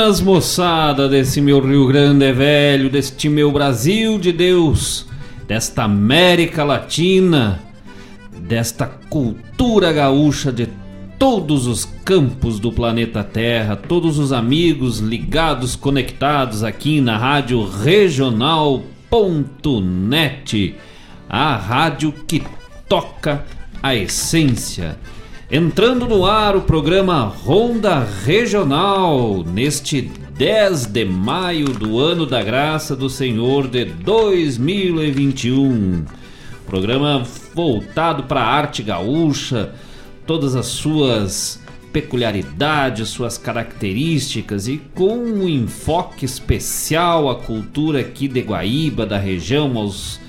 Buenas moçada desse meu Rio Grande velho, deste meu Brasil de Deus, desta América Latina, desta cultura gaúcha de todos os campos do planeta Terra, todos os amigos ligados, conectados aqui na Rádio Regional.net, a rádio que toca a essência Entrando no ar o programa Ronda Regional, neste 10 de maio do ano da graça do Senhor de 2021. Programa voltado para a arte gaúcha, todas as suas peculiaridades, suas características e com um enfoque especial à cultura aqui de Guaíba, da região, aos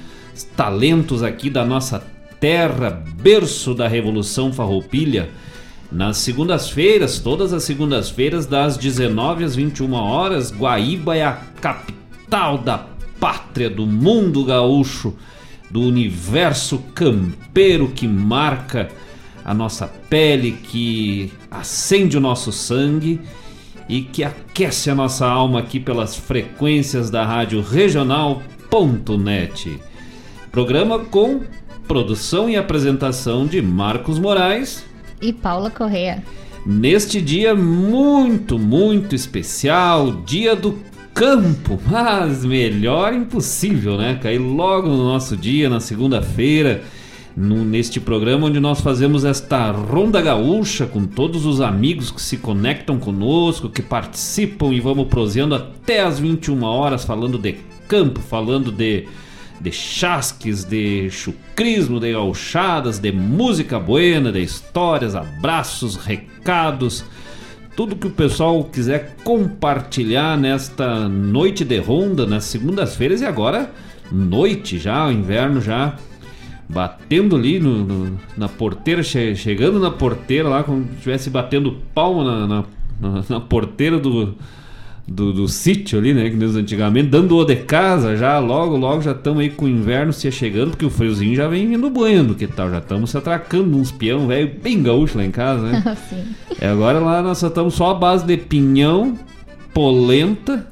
talentos aqui da nossa terra, berço da Revolução Farroupilha, nas segundas-feiras, todas as segundas-feiras, das 19 às 21 horas, Guaíba é a capital da pátria do mundo gaúcho, do universo campeiro que marca a nossa pele, que acende o nosso sangue e que aquece a nossa alma aqui pelas frequências da rádio regional.net. Programa com produção e apresentação de Marcos Moraes e Paula Correa. Neste dia muito, muito especial, dia do campo, mas melhor impossível, né? Cair logo no nosso dia, na segunda-feira, neste programa onde nós fazemos esta ronda gaúcha com todos os amigos que se conectam conosco, que participam e vamos proseando até as 21 horas falando de campo, falando de de chasques, de chucrismo, de gauchadas, de música buena, de histórias, abraços, recados, tudo que o pessoal quiser compartilhar nesta noite de ronda, nas segundas-feiras e agora noite já, o inverno já batendo ali no, no, na porteira, che chegando na porteira lá, como se estivesse batendo palma na, na, na, na porteira do, do, do sítio ali, né? Que nos antigamente, dando o de casa já, logo, logo já estamos aí com o inverno se chegando, porque o friozinho já vem vindo banhando, que tal? Já estamos se atracando uns peão velho bem gaúcho lá em casa, né? Sim. É, agora lá nós estamos só a base de pinhão, polenta.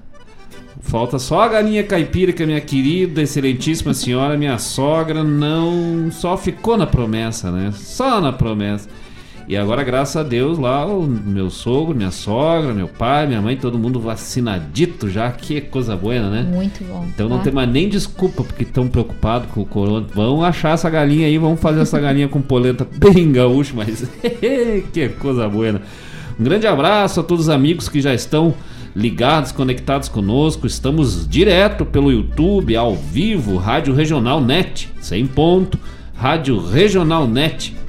Falta só a galinha caipira que a minha querida, excelentíssima senhora, minha sogra, não só ficou na promessa, né? Só na promessa. E agora, graças a Deus, lá o meu sogro, minha sogra, meu pai, minha mãe, todo mundo vacinadito já. Que coisa boa, né? Muito bom. Então não tá? tem mais nem desculpa porque estão preocupados com o corona. Vão achar essa galinha aí, vamos fazer essa galinha com polenta bem gaúcho, mas que coisa boa. Um grande abraço a todos os amigos que já estão ligados, conectados conosco. Estamos direto pelo YouTube, ao vivo, Rádio Regional Net, sem ponto, Rádio Regional Net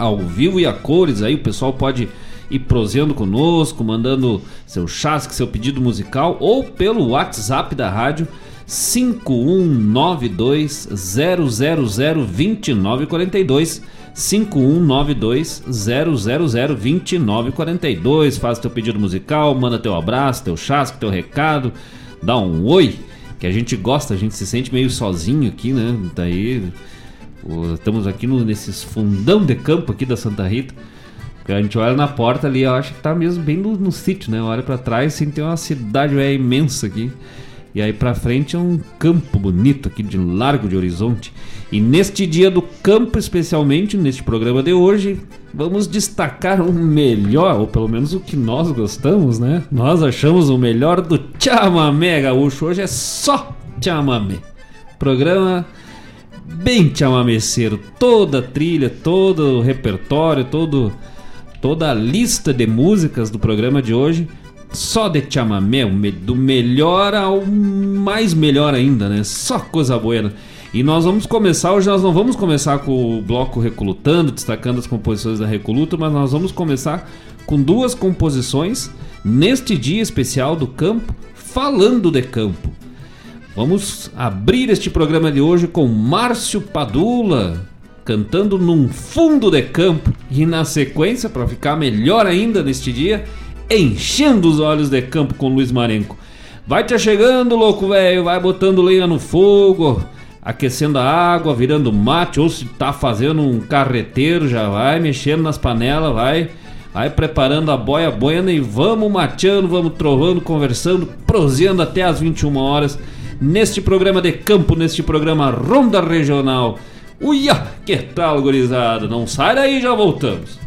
ao vivo e a cores. Aí o pessoal pode ir proseando conosco, mandando seu chasque, seu pedido musical ou pelo WhatsApp da rádio 5192-000-2942. 5192-000-2942. Faz teu pedido musical, manda teu abraço, teu chasque, teu recado, dá um oi, que a gente gosta, a gente se sente meio sozinho aqui, né? Daí Estamos aqui no, nesses fundão de campo aqui da Santa Rita. A gente olha na porta ali, eu acho que tá mesmo bem no, no sítio, né? Olha para trás, sim, tem uma cidade é, imensa aqui. E aí para frente é um campo bonito aqui de Largo de Horizonte. E neste dia do campo, especialmente neste programa de hoje, vamos destacar o melhor, ou pelo menos o que nós gostamos, né? Nós achamos o melhor do chamamé gaúcho. Hoje é só chamamé. Programa bem chamameceiro. Toda a trilha, todo o repertório, todo, toda a lista de músicas do programa de hoje só de chamamé, do melhor ao mais melhor ainda, né? Só coisa boa. E nós vamos começar, hoje nós não vamos começar com o bloco Recolutando, destacando as composições da Recoluta, mas nós vamos começar com duas composições neste dia especial do campo, falando de campo. Vamos abrir este programa de hoje com Márcio Padula cantando num fundo de campo e na sequência, para ficar melhor ainda neste dia, enchendo os olhos de campo com Luiz Marenco. Vai te chegando, louco velho, vai botando lenha no fogo, aquecendo a água, virando mate, ou se tá fazendo um carreteiro, já vai mexendo nas panelas, vai Vai preparando a boia boiando e vamos mateando, vamos trovando, conversando, proseando até as 21 horas neste programa de campo, neste programa Ronda Regional. Uia, que tal, gurizada? Não sai daí, já voltamos.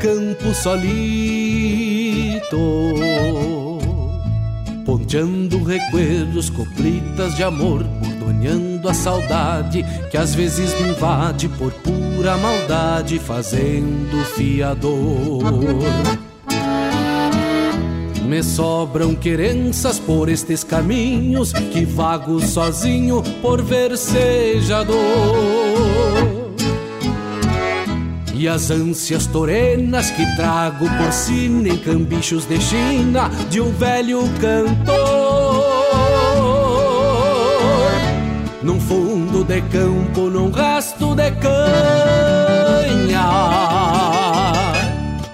Campo solito, ponteando recuerdos, coplitas de amor, bordoneando a saudade que às vezes me invade por pura maldade, fazendo fiador. Me sobram querenças por estes caminhos que vago sozinho por versejador. E as ânsias torenas que trago por si nem cambichos de China de um velho cantor. Num fundo de campo, num rasto de canha,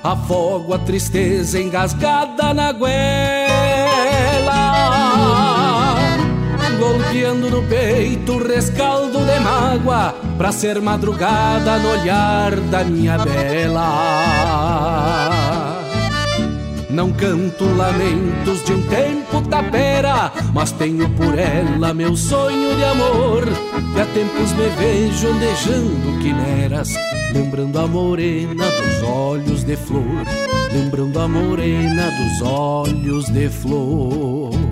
afogo a tristeza engasgada na goela golpeando no peito o rescaldo de mágoa Pra ser madrugada no olhar da minha bela não canto lamentos de um tempo tapera, mas tenho por ela meu sonho de amor. E há tempos me vejo andejando quimeras, lembrando a morena dos olhos de flor, lembrando a morena dos olhos de flor.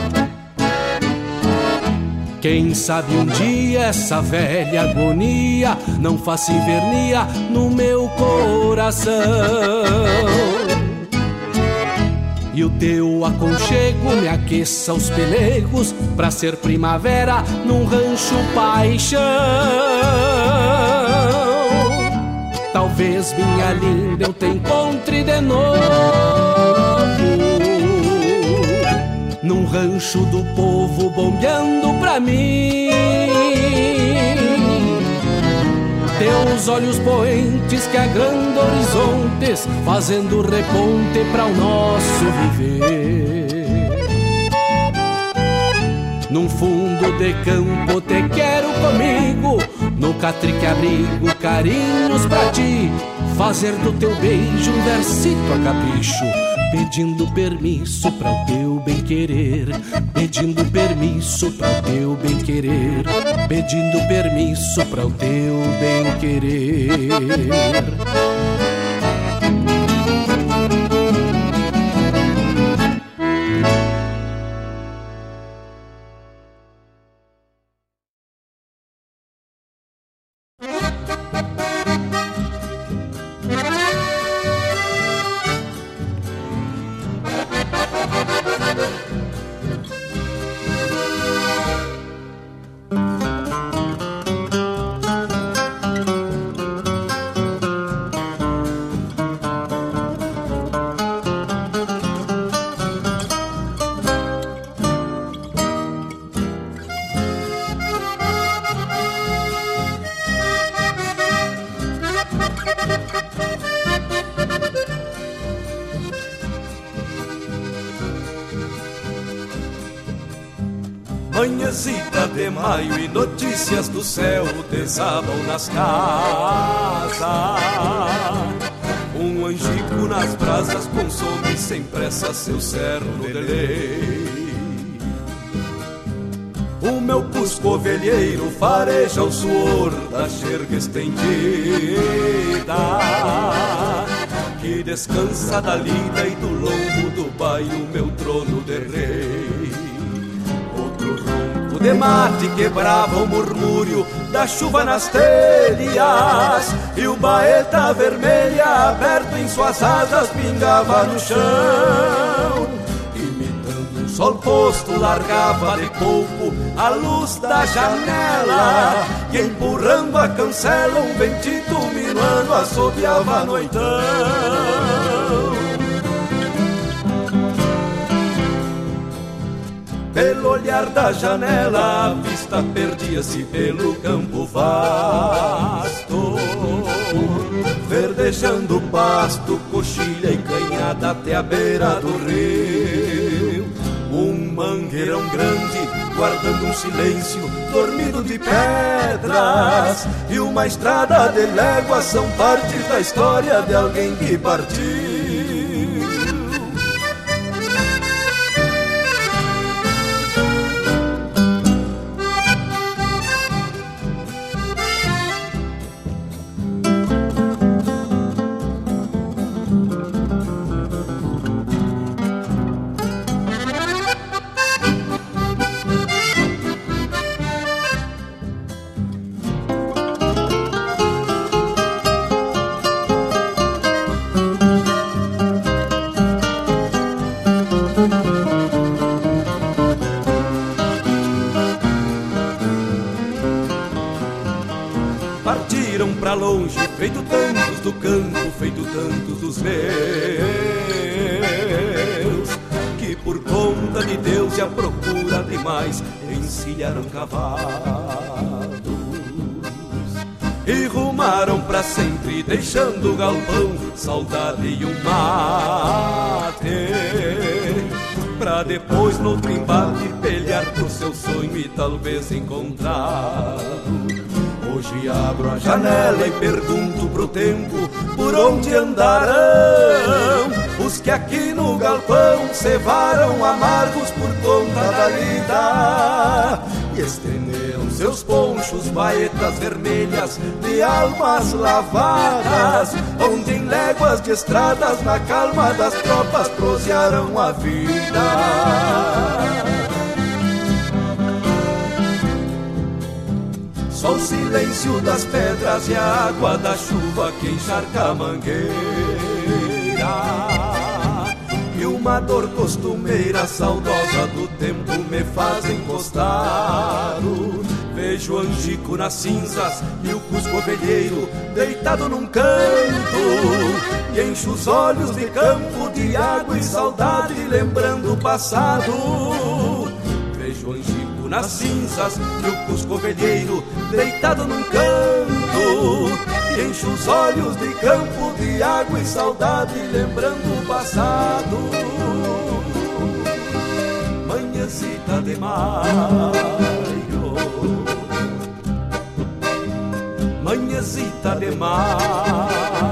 Quem sabe um dia essa velha agonia não faça invernia no meu coração. E o teu aconchego me aqueça os pelegos pra ser primavera num rancho paixão. Talvez minha linda eu te encontre de novo num rancho do povo bombeando pra mim. Teus olhos poentes que agrandam horizontes, fazendo reponte para o nosso viver. Num fundo de campo te quero comigo, no catrique abrigo carinhos pra ti, fazer do teu beijo um versito a capricho pedindo permisso para o teu bem querer, pedindo permisso para o teu bem querer, pedindo permisso para o teu bem querer. Desabam nas casas. Um angico nas brasas consome sem pressa seu cerno de lei. O meu cusco ovelheiro fareja o suor da xerga estendida Que descansa da lida e do lombo do baio meu trono de rei Outro ronco de mate quebrava o murmúrio da chuva nas telhas E o baeta vermelha aberto em suas asas pingava no chão. Sol posto largava de pouco a luz da janela E empurrando a cancela um ventito minuano assobiava noitão Pelo olhar da janela a vista perdia-se pelo campo vasto Verdejando o pasto, coxilha e canhada até a beira do rio um mangueirão grande, guardando um silêncio, dormido de pedras. E uma estrada de léguas são partes da história de alguém que partiu. E talvez encontrar. Hoje abro a janela e pergunto pro tempo por onde andarão os que aqui no galpão cevaram amargos por conta da lida e estenderam seus ponchos, baetas vermelhas de almas lavadas, onde em léguas de estradas na calma das tropas prosearam a vida. Só o silêncio das pedras e a água da chuva que encharca a mangueira e uma dor costumeira saudosa do tempo me faz encostar. Vejo angico nas cinzas e o cusco ovelheiro deitado num canto. E encho os olhos de campo de água e saudade, lembrando o passado. Nas cinzas e o cusco ovelheiro deitado num canto e encho os olhos de campo, de água e saudade, lembrando o passado. Manhãzita de maio, manhãzita de maio.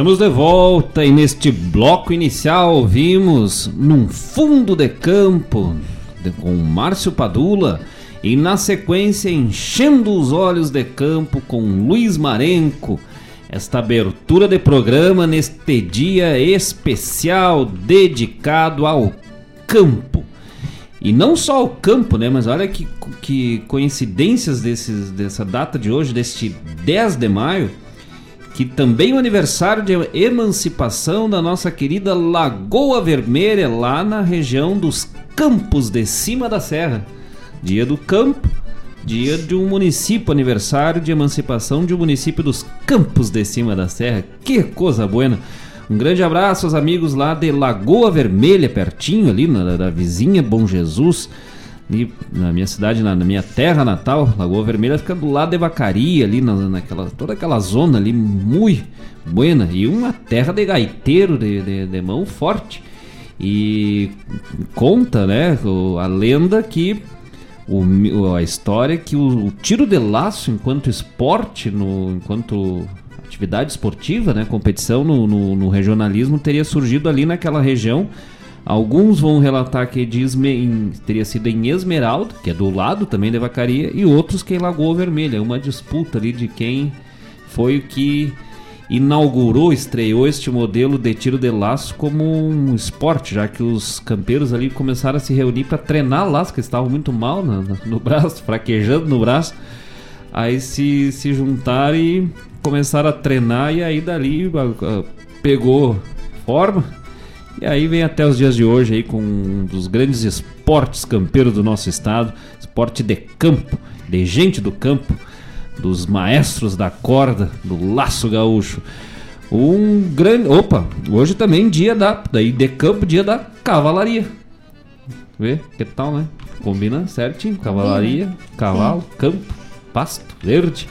Estamos de volta e neste bloco inicial ouvimos Num Fundo de Campo com Márcio Padula e na sequência Enchendo os Olhos de Campo com Luiz Marenco. Esta abertura de programa neste dia especial dedicado ao campo. E não só ao campo, né? Mas olha que, que coincidências desses, dessa data de hoje, deste 10 de maio que também é o aniversário de emancipação da nossa querida Lagoa Vermelha, lá na região dos Campos de Cima da Serra. Dia do Campo, dia de um município, aniversário de emancipação de um município dos Campos de Cima da Serra. Que coisa boa! Um grande abraço aos amigos lá de Lagoa Vermelha, pertinho ali, na, da vizinha Bom Jesus na minha cidade, na, na, minha terra natal, Lagoa Vermelha fica do lado de Vacaria, ali na, naquela, toda aquela zona ali, muito buena, e uma terra de gaiteiro, de, de, de mão forte. E conta, né, a lenda que o, a história que o, o, tiro de laço enquanto esporte, no, enquanto atividade esportiva, né, competição no, no, no regionalismo teria surgido ali naquela região Alguns vão relatar que teria sido em Esmeralda, que é do lado também da Vacaria, e outros que em Lagoa Vermelha. É uma disputa ali de quem foi o que inaugurou, estreou este modelo de tiro de laço como um esporte, já que os campeiros ali começaram a se reunir para treinar laço, que estavam muito mal no, no braço, fraquejando no braço. Aí se, se juntaram e começaram a treinar, e aí dali pegou forma e aí vem até os dias de hoje aí com um dos grandes esportes campeiros do nosso estado, esporte de campo, de gente do campo, dos maestros da corda, do laço gaúcho. Um grande, opa, hoje também dia da, daí de campo, dia da cavalaria. Vê? Que tal, né? Combina certinho, cavalaria, cavalo, campo, pasto, verde.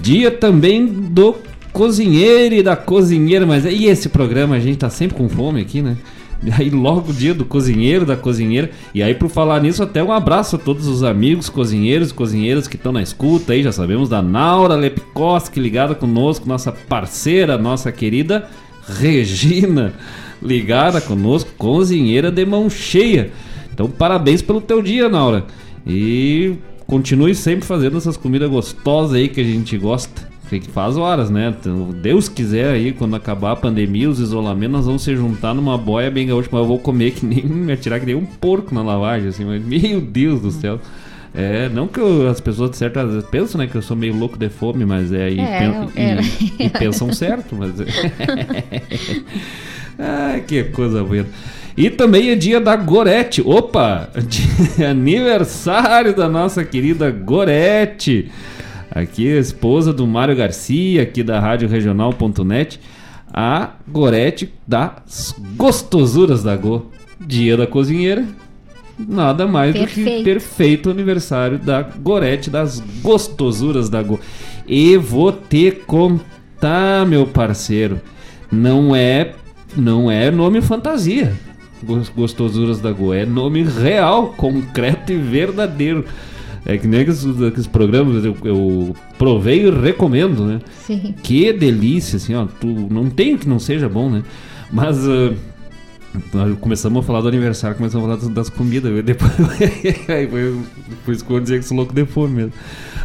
Dia também do cozinheiro e da cozinheira, mas e esse programa a gente tá sempre com fome aqui, né? E aí logo o dia do cozinheiro, da cozinheira. E aí por falar nisso, até um abraço a todos os amigos cozinheiros e cozinheiras que estão na escuta aí, já sabemos da Naura Lepkoski ligada conosco, nossa parceira, nossa querida Regina, ligada conosco, cozinheira de mão cheia. Então parabéns pelo teu dia, Naura. E continue sempre fazendo essas comidas gostosas aí que a gente gosta faz horas, né? Então, Deus quiser aí, quando acabar a pandemia, os isolamentos, nós vamos se juntar numa boia bem gaúcha, mas eu vou comer que nem me atirar que nem um porco na lavagem, assim, mas meu Deus do céu. É, não que eu, as pessoas de certas vezes pensam, né, que eu sou meio louco de fome, mas é aí é, pen, e, e, pensam certo, mas é. Ai, que coisa boa. E também é dia da Gorete. Opa! aniversário da nossa querida Gorete. Aqui, a esposa do Mário Garcia, aqui da Rádio Regional.net, a Gorete das gostosuras da Go. Dia da cozinheira, nada mais perfeito. do que perfeito aniversário da Gorete das gostosuras da Go. E vou te contar, meu parceiro, não é não é nome fantasia. Gostosuras da Go é nome real, concreto e verdadeiro. É que nem aqueles, aqueles programas eu, eu provei e recomendo, né? Sim. Que delícia, assim, ó. Tu, não tem que não seja bom, né? Mas. Uh, começamos a falar do aniversário, começamos a falar das, das comidas. Depois, aí foi, foi escolher dizer que sou louco de fome mesmo.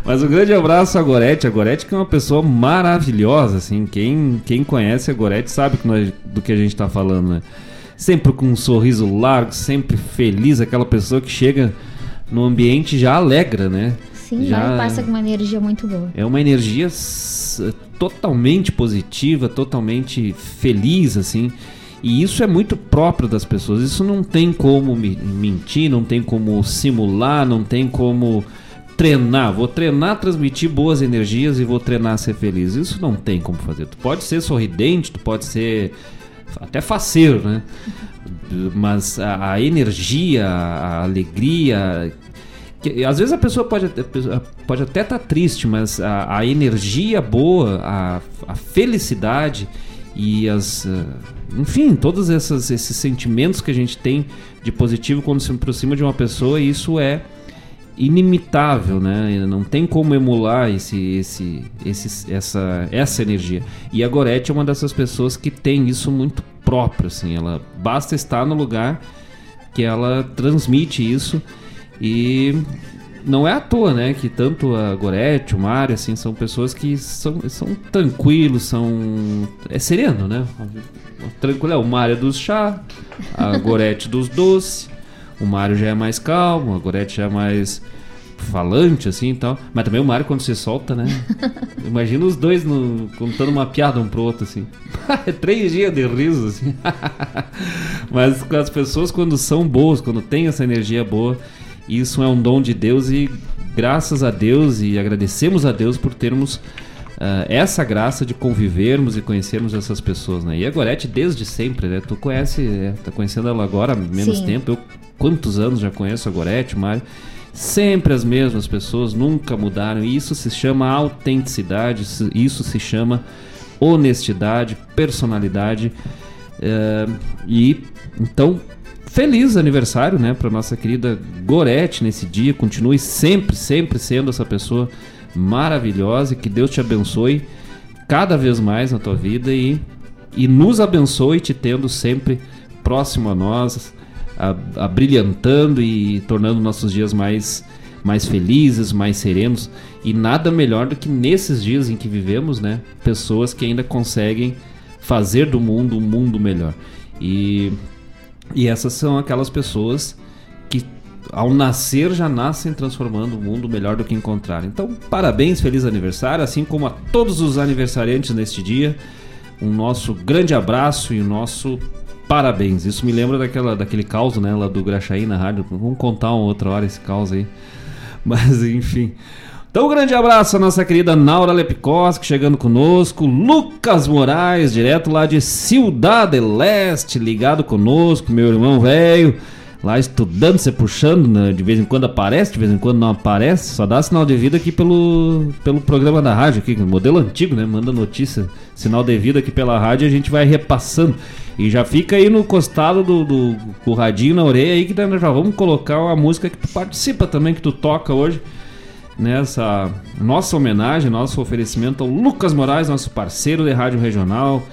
Mas um grande abraço a Gorete. A Gorete que é uma pessoa maravilhosa, assim. Quem, quem conhece a Gorete sabe que nós, do que a gente está falando, né? Sempre com um sorriso largo, sempre feliz, aquela pessoa que chega no ambiente já alegra, né? Sim, já passa com uma energia muito boa. É uma energia totalmente positiva, totalmente feliz, assim. E isso é muito próprio das pessoas. Isso não tem como mentir, não tem como simular, não tem como treinar. Vou treinar, transmitir boas energias e vou treinar ser feliz. Isso não tem como fazer. Tu pode ser sorridente, tu pode ser até faceiro, né? Mas a, a energia, a alegria. Que, às vezes a pessoa pode, pode até estar tá triste, mas a, a energia boa, a, a, felicidade e as. Eh, enfim, todos essas, esses sentimentos que a gente tem de positivo quando se aproxima de uma pessoa, isso é inimitável, né? Não tem como emular esse, esse, esse, essa, essa energia. E a Gorete é uma dessas pessoas que tem isso muito próprio, assim. Ela basta estar no lugar que ela transmite isso e não é à toa, né? Que tanto a Gorete, o Mário, assim, são pessoas que são, são tranquilos, são. É sereno, né? Tranquilo, é o Mário é dos chá, a Gorete dos doces. O Mário já é mais calmo, a Gorete já é mais falante, assim e tal. Mas também o Mário quando se solta, né? Imagina os dois no, contando uma piada um pro outro, assim. Três dias de riso, assim. Mas as pessoas quando são boas, quando têm essa energia boa, isso é um dom de Deus e graças a Deus e agradecemos a Deus por termos Uh, essa graça de convivermos e conhecermos essas pessoas, né? E a Gorete desde sempre, né? Tu conhece, é, tá conhecendo ela agora há menos Sim. tempo. Eu quantos anos já conheço a Gorete, Mário. Sempre as mesmas pessoas, nunca mudaram. E isso se chama autenticidade, isso se chama honestidade, personalidade. Uh, e então, feliz aniversário, né, para nossa querida Gorete nesse dia. Continue sempre, sempre sendo essa pessoa maravilhosa e que Deus te abençoe cada vez mais na tua vida e, e nos abençoe te tendo sempre próximo a nós, a, a brilhantando e tornando nossos dias mais, mais felizes, mais serenos. E nada melhor do que nesses dias em que vivemos, né? Pessoas que ainda conseguem fazer do mundo um mundo melhor. E, e essas são aquelas pessoas que ao nascer já nascem transformando o mundo melhor do que encontraram. Então, parabéns, feliz aniversário, assim como a todos os aniversariantes neste dia. Um nosso grande abraço e o nosso parabéns. Isso me lembra daquela, daquele caos, né, lá do Graxaí na rádio. Vamos contar uma outra hora esse caos aí. Mas, enfim. Então, um grande abraço à nossa querida Naura Lepikoski chegando conosco, Lucas Moraes, direto lá de Ciudad Leste, ligado conosco, meu irmão velho lá estudando, se puxando, né? de vez em quando aparece, de vez em quando não aparece, só dá sinal de vida aqui pelo, pelo programa da rádio aqui, modelo antigo, né? Manda notícia, sinal de vida aqui pela rádio e a gente vai repassando. E já fica aí no costado do, do na orelha aí que já vamos colocar uma música que tu participa também, que tu toca hoje. Nessa nossa homenagem, nosso oferecimento ao Lucas Moraes, nosso parceiro de rádio regional,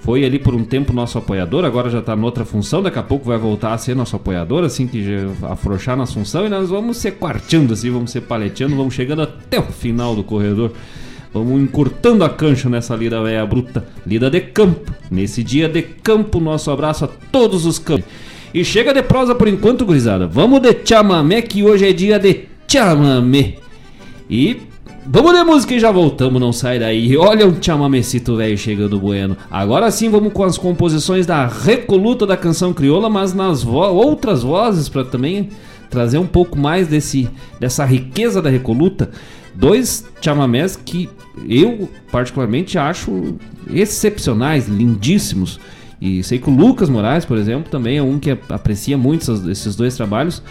foi ali por um tempo nosso apoiador, agora já está noutra função, daqui a pouco vai voltar a ser nosso apoiador, assim que afrouxar na função, e nós vamos ser quarteando assim, vamos ser paleteando, vamos chegando até o final do corredor. Vamos encurtando a cancha nessa lida velha bruta, lida de campo. Nesse dia de campo, nosso abraço a todos os campos. E chega de prosa por enquanto, gurizada. Vamos de chamamé, que hoje é dia de chamamé. E Vamos de música e já voltamos, não sai daí. Olha um chamamecito velho chegando bueno. Agora sim vamos com as composições da Recoluta da canção crioula, mas nas vo outras vozes para também trazer um pouco mais desse dessa riqueza da Recoluta. Dois chamamés que eu particularmente acho excepcionais, lindíssimos. E sei que o Lucas Moraes, por exemplo, também é um que aprecia muito esses dois trabalhos.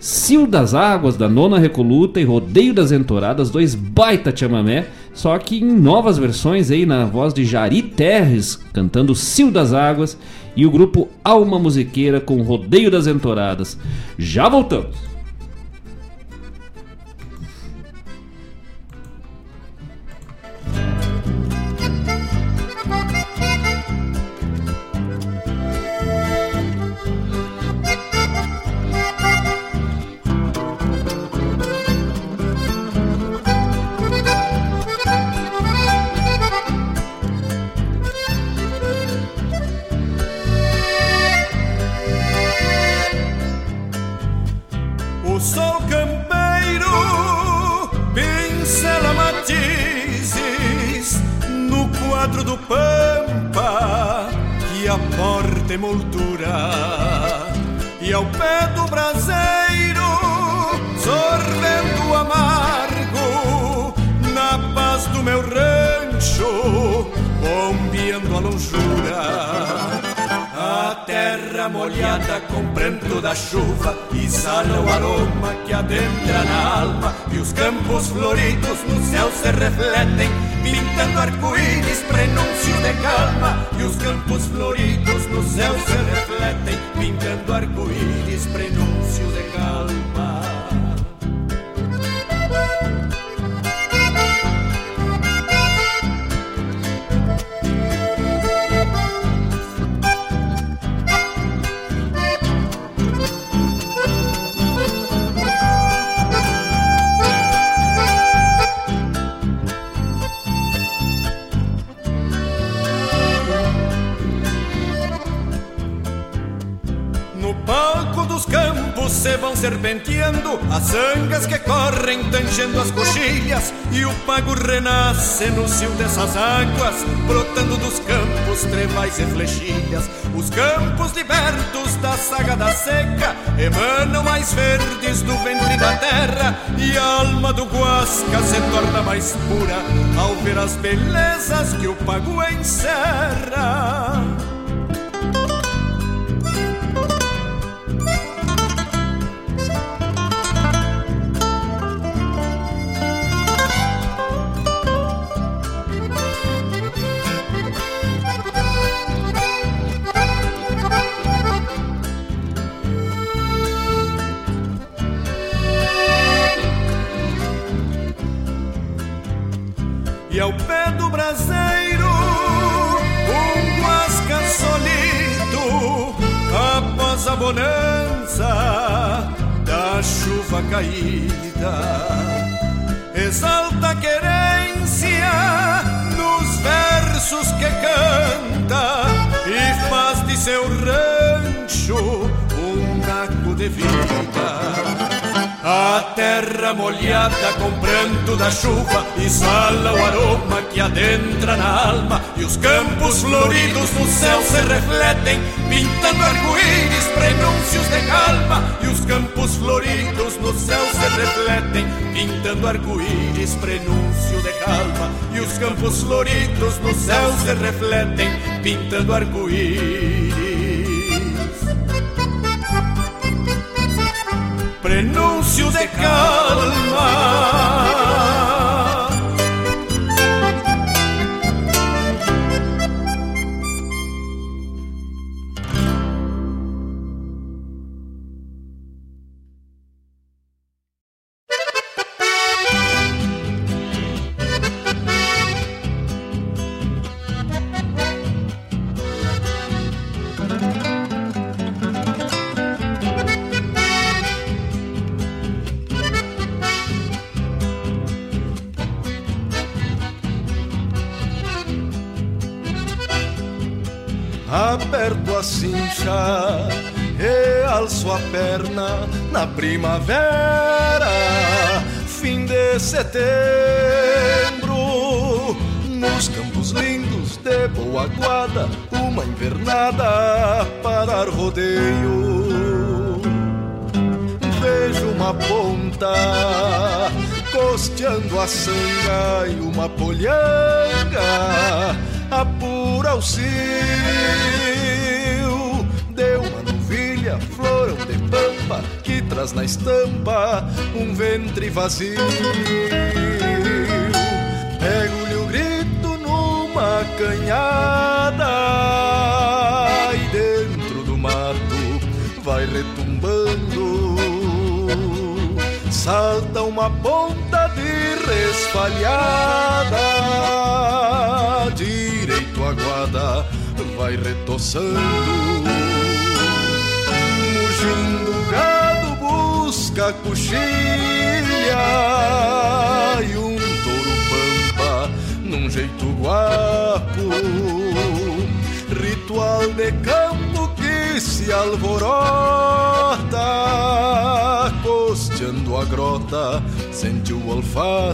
Cio das Águas, da Nona Recoluta e Rodeio das Entoradas, dois baita chamamé, só que em novas versões aí na voz de Jari Terres, cantando Cio das Águas, e o grupo Alma Musiqueira com Rodeio das Entoradas. Já voltamos! de moldura. E ao pé do braseiro sorvendo amargo na paz do meu rancho bombeando a lonjura. A terra molhada com pranto da chuva e sala é o aroma que adentra na alma e os campos floridos no céu se refletem pintando arco-íris prenúncio de calma e os campos floridos no céu se refletem, pintando arco-íris, prenúncio de calma. Campos se vão serpenteando, as angas que correm tangendo as coxilhas, e o pago renasce no cio dessas águas, brotando dos campos trevais e flechilhas. Os campos libertos da saga da seca emanam mais verdes do ventre da terra, e a alma do Guasca se torna mais pura ao ver as belezas que o pago encerra. Braseiro, um guasca solito, após a bonança da chuva caída, exalta a querência nos versos que canta e faz de seu rancho um naco de vida. Terra molhada com pranto da chuva exala o aroma que adentra na alma e os campos floridos no céu se refletem, pintando arco-íris, prenúncios de calma. E os campos floridos no céu se refletem, pintando arco-íris, prenúncio de calma. E os campos floridos no céu se refletem, pintando arco-íris. Prenúncio de calma. E alço a perna na primavera, fim de setembro, nos campos lindos de boa guarda, uma invernada para rodeio. Vejo uma ponta costeando a sanga e uma polhanga apura o cio novilha, florão de pampa que traz na estampa um ventre vazio. Pego-lhe o grito numa canhada e dentro do mato vai retumbando. Salta uma ponta de resfalhada direito a guarda vai retoçando. Busca coxilha e um touro pampa num jeito guapo. Ritual de campo que se alvorota, costeando a grota, sente o olfato.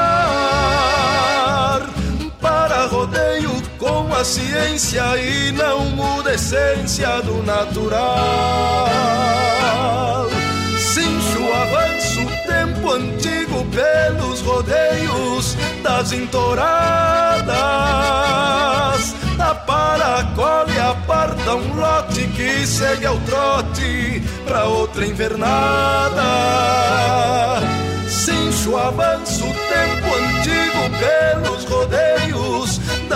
com a ciência e não muda a essência do natural. Cincho avanço tempo antigo pelos rodeios das entoradas. A para, colhe, aparta um lote que segue ao trote pra outra invernada. Cincho avança o tempo antigo pelos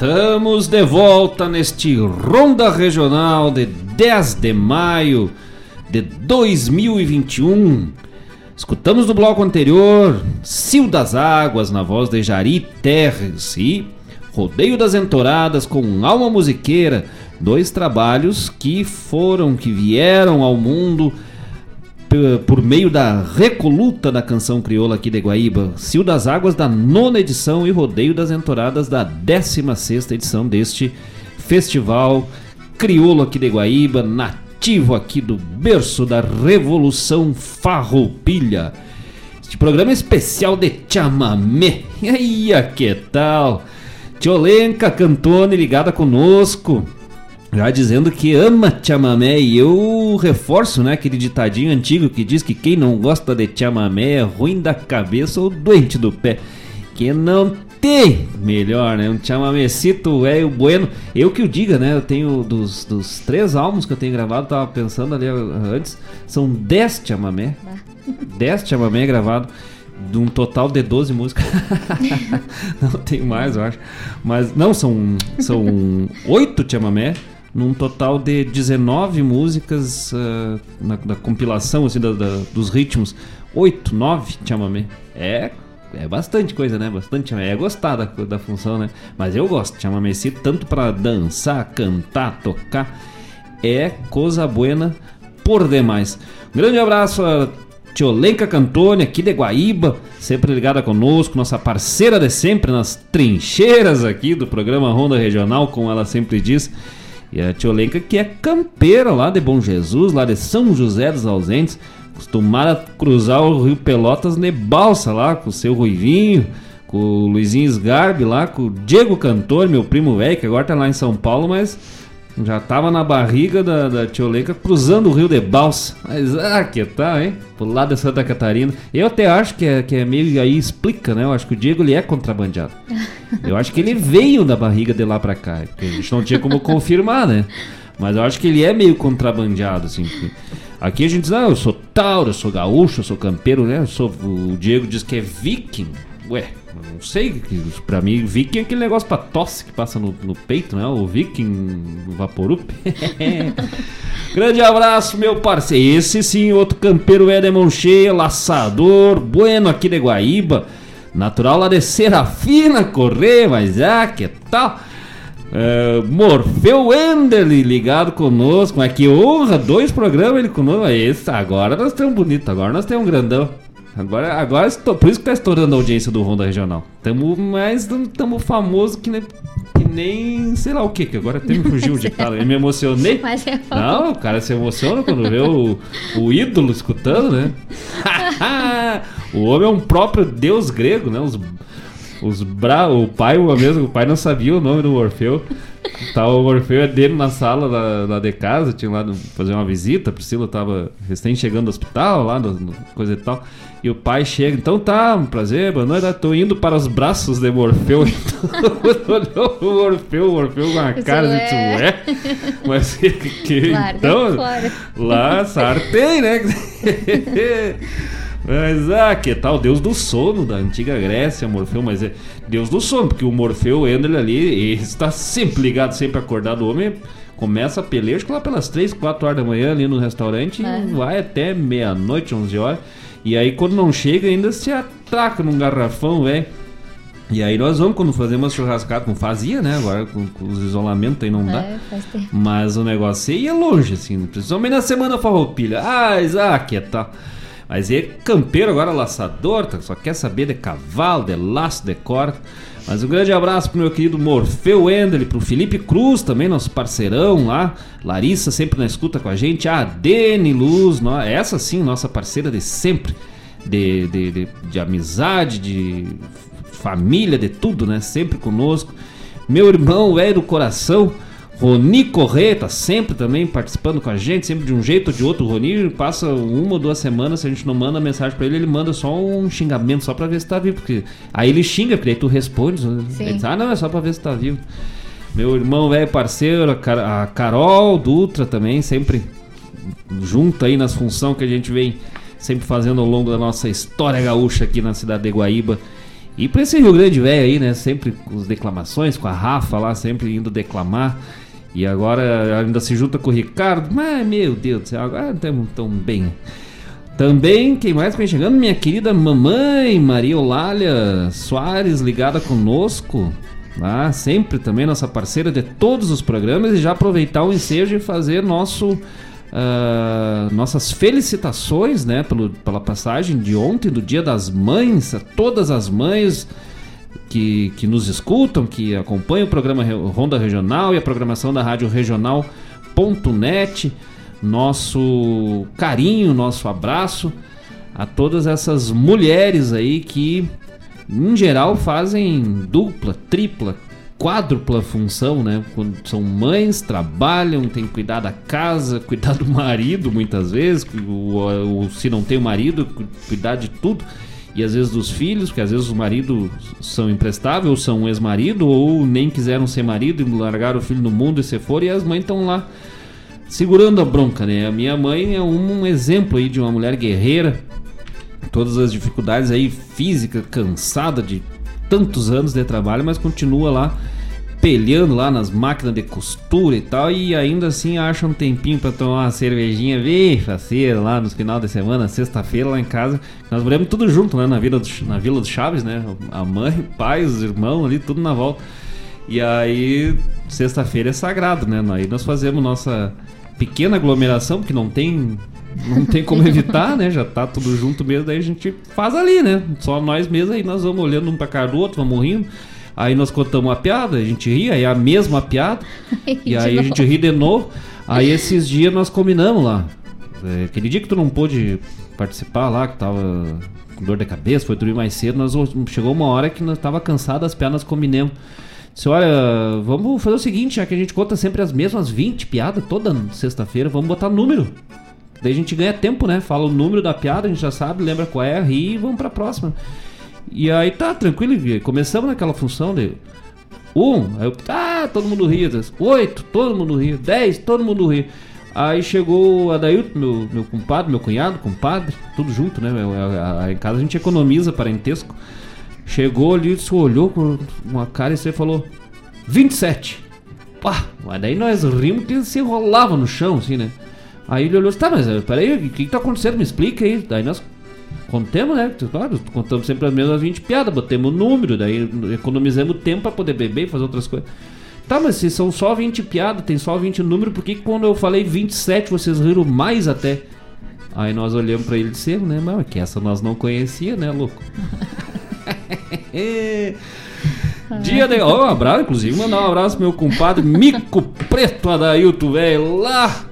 Estamos de volta neste Ronda Regional de 10 de maio de 2021. Escutamos no bloco anterior Cio das Águas na voz de Jari Terres e Rodeio das Entoradas com Alma Musiqueira, dois trabalhos que foram, que vieram ao mundo por meio da recoluta da canção crioula aqui de Guaíba, Cio das Águas da nona edição e Rodeio das Entoradas da 16 sexta edição deste festival crioulo aqui de Guaíba, nativo aqui do berço da Revolução Farroupilha. Este programa especial de chamamé. E aí, que tal? Tiolenca Cantone ligada conosco já dizendo que ama chamamé e eu reforço, né, aquele ditadinho antigo que diz que quem não gosta de chamamé é ruim da cabeça ou doente do pé. Que não tem melhor, né? Um chamamecito é o bueno. Eu que o diga, né? Eu tenho dos, dos três álbuns que eu tenho gravado, tava pensando ali antes, são dez chamamé. dez chamamé gravado de um total de 12 músicas. não tem mais, eu acho. Mas não, são são oito chamamé num total de 19 músicas uh, na, compilação assim, da, da, dos ritmos. 8, 9 chamamé. É, é bastante coisa, né? Bastante chamamé. É gostar da, da função, né? Mas eu gosto chamamé se tanto para dançar, cantar, tocar. É coisa buena por demais. Um grande abraço a Tiolenca Cantone, aqui de Guaíba, sempre ligada conosco, nossa parceira de sempre nas trincheiras aqui do programa Ronda Regional, como ela sempre diz. E a Tiolenca, que é campeira lá de Bom Jesus, lá de São José dos Ausentes, costumara cruzar o Rio Pelotas de balsa lá, com o seu Ruivinho, com o Luizinho Sgarbi lá, com o Diego Cantor, meu primo velho, que agora tá lá em São Paulo, mas já tava na barriga da, da Tioleca cruzando o rio de balsa. Mas, ah, que tal, hein? Pro lado de Santa Catarina. Eu até acho que é, que é meio aí, explica, né? Eu acho que o Diego ele é contrabandeado. Eu acho que ele veio da barriga de lá pra cá. a gente não tinha como confirmar, né? Mas eu acho que ele é meio contrabandeado, assim. Aqui a gente diz, ah, eu sou tauro, eu sou gaúcho, eu sou campeiro, né? Eu sou, o Diego diz que é viking. Ué, não sei, pra mim, Viking é aquele negócio pra tosse que passa no, no peito, né? O Viking Vaporup. Grande abraço, meu parceiro. Esse sim, outro campeiro Edemon Cheia, laçador, bueno aqui de Guaíba. Natural lá de Serafina correr, mas ah, que tal? Uh, Morfeu Enderly ligado conosco, mas que honra, dois programas ele conosco. Esse, agora nós temos bonito, agora nós temos um grandão. Agora, agora estou, por isso que tá estourando a audiência do Ronda Regional. Tamo mais, tamo famoso que nem, que nem sei lá o que, que agora até me fugiu de cara. Eu me emocionei. Mas é Não, o cara se emociona quando vê o, o ídolo escutando, né? o homem é um próprio deus grego, né? Os, os bra... O pai, o mesmo, o pai não sabia o nome do Orfeu. Tava o Orfeu é dele na sala da, da de casa, tinha lá fazer uma visita, a Priscila tava recém chegando do hospital, lá, no, no, coisa e tal. E o pai chega, então tá, um prazer, boa noite, tô indo para os braços de Morfeu. Olhou o Orfeu, o Orfeu com a cara de tu é. Mas que, claro, então, lá sartei, né? Mas, ah, que tal? Deus do sono da antiga Grécia, Morfeu, mas é Deus do sono, porque o Morfeu entra ali, está sempre ligado, sempre acordado. O homem começa a peleja lá pelas 3, 4 horas da manhã ali no restaurante é. e vai até meia-noite, 11 horas. E aí, quando não chega, ainda se atraca num garrafão, velho. E aí nós vamos quando fazemos churrascada, como fazia, né? Agora com, com os isolamentos aí não dá. É, Mas o negócio ia longe, assim, principalmente na semana farroupilha. Ah, Isaac, é tal. Mas é campeiro agora, laçador, tá? só quer saber de cavalo, de laço, de corda. Mas um grande abraço pro meu querido Morfeu Endel, pro Felipe Cruz também, nosso parceirão lá. Larissa sempre na escuta com a gente. A Dene Luz, essa sim, nossa parceira de sempre. De, de, de, de amizade, de família, de tudo, né? Sempre conosco. Meu irmão velho do coração. Roni Corrêa tá sempre também participando com a gente, sempre de um jeito ou de outro. O Roni passa uma ou duas semanas, se a gente não manda mensagem para ele, ele manda só um xingamento só para ver se tá vivo. Porque aí ele xinga, porque aí tu responde. Né? Ele diz, ah, não, é só para ver se tá vivo. Meu irmão velho parceiro, a Carol Dutra também, sempre junto aí nas funções que a gente vem sempre fazendo ao longo da nossa história gaúcha aqui na cidade de Guaíba. E pra esse Rio Grande velho aí, né? Sempre com as declamações, com a Rafa lá, sempre indo declamar. E agora ainda se junta com o Ricardo. Mas, meu Deus do céu, agora estamos tão bem. Também, quem mais vem chegando? Minha querida mamãe Maria Olália Soares, ligada conosco. Ah, sempre também nossa parceira de todos os programas. E já aproveitar o ensejo e fazer nosso. Uh, nossas felicitações né, pelo, pela passagem de ontem, do Dia das Mães, a todas as mães, que, que nos escutam, que acompanham o programa Ronda Regional e a programação da Rádio Regional.net. Nosso carinho, nosso abraço a todas essas mulheres aí que, em geral, fazem dupla, tripla, quádrupla função, né? Quando são mães, trabalham, têm que cuidar da casa, cuidar do marido muitas vezes, ou, ou se não tem o marido, cuidar de tudo e às vezes dos filhos, porque às vezes os maridos são imprestáveis, ou são ex-marido, ou nem quiseram ser marido e largaram o filho no mundo e se foram, e as mães estão lá segurando a bronca, né? A minha mãe é um exemplo aí de uma mulher guerreira, todas as dificuldades aí física, cansada de tantos anos de trabalho, mas continua lá pelhando lá nas máquinas de costura e tal, e ainda assim acha um tempinho para tomar uma cervejinha bem faceira lá no final de semana, sexta-feira lá em casa. Nós moramos tudo junto, né, na Vila, do, na Vila do Chaves, né? A mãe, o pai, os irmãos ali, tudo na volta. E aí, sexta-feira é sagrado, né? Aí nós fazemos nossa pequena aglomeração, porque não tem não tem como evitar, né? Já tá tudo junto mesmo, daí a gente faz ali, né? Só nós mesmos aí, nós vamos olhando um pra cara do outro, vamos rindo. Aí nós contamos uma piada, a gente ri, aí é a mesma piada. e aí a gente ri de novo. Aí esses dias nós combinamos lá. É, aquele dia que tu não pôde participar lá, que tava com dor de cabeça, foi dormir mais cedo, nós chegou uma hora que nós tava cansado das piadas, combinamos. Disse, olha, vamos fazer o seguinte, já que a gente conta sempre as mesmas 20 piadas toda sexta-feira, vamos botar número. Daí a gente ganha tempo, né? Fala o número da piada, a gente já sabe, lembra qual é, ri e vamos pra próxima. E aí tá, tranquilo, começamos naquela função de um, aí eu, ah, todo mundo ria, oito, todo mundo ria, dez, todo mundo ria. Aí chegou o Adailton, meu, meu compadre, meu cunhado, compadre, tudo junto, né? Em casa a gente economiza parentesco. Chegou ali, se olhou com uma cara e você falou: 27. Pá, mas daí nós rimos que ele se enrolava no chão, assim, né? Aí ele olhou, tá, mas peraí, o que, que tá acontecendo? Me explica aí. Daí nós Contemos, né? Claro, contamos sempre as mesmas 20 piadas, botemos o número, daí economizamos tempo para poder beber e fazer outras coisas. Tá, mas se são só 20 piadas, tem só 20 números, por que quando eu falei 27 vocês riram mais até? Aí nós olhamos para ele e dissemos, né? Mas que essa nós não conhecia, né, louco? Dia de. Ó, um abraço, inclusive, mandar um abraço pro meu compadre Mico Preto Adailto, velho, lá.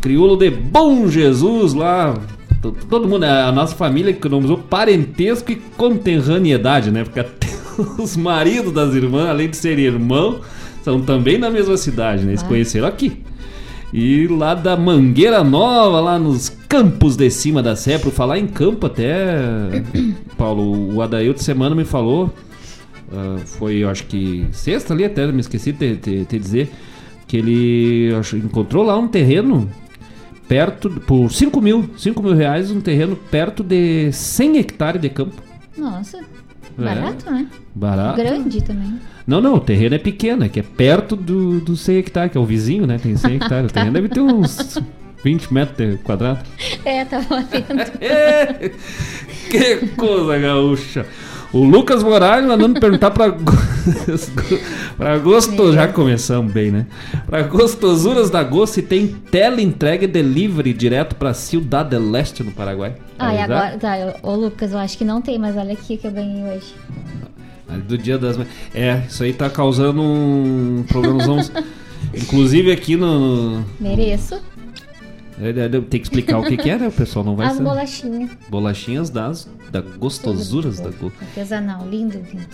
Crioulo de Bom Jesus, lá. Todo mundo, a nossa família economizou parentesco e conterraneidade, né? Porque até os maridos das irmãs, além de serem irmão, são também da mesma cidade, né? Eles ah. conheceram aqui. E lá da Mangueira Nova, lá nos campos de cima da Sé, por falar em campo até, Paulo, o Adailto semana me falou, uh, foi eu acho que sexta ali até, me esqueci de te, dizer, que ele acho, encontrou lá um terreno perto, por 5 mil, 5 mil reais, um terreno perto de 100 hectares de campo. Nossa, é. barato, né? Barato. Grande também. Não, não, o terreno é pequeno, é que é perto do, do 100 hectares, que é o vizinho, né? Tem 100 hectares. O terreno deve ter uns 20 metros quadrados. É, tava vendo. é, que coisa gaúcha. O Lucas Moraes mandando perguntar pra, pra gosto. Já começamos bem, né? Pra gostosuras da Gosto se tem tela entrega delivery direto pra Ciudad del Leste no Paraguai. Ah, e agora. Tá, ô Lucas, eu acho que não tem, mas olha aqui que eu ganhei hoje. Do dia das É, isso aí tá causando um problemazão. Inclusive aqui no. Mereço. É, é, tem que explicar o que, que é, né? O pessoal não vai As bolachinhas. Bolachinhas das da gostosuras da go... Artesanal, lindo, lindo.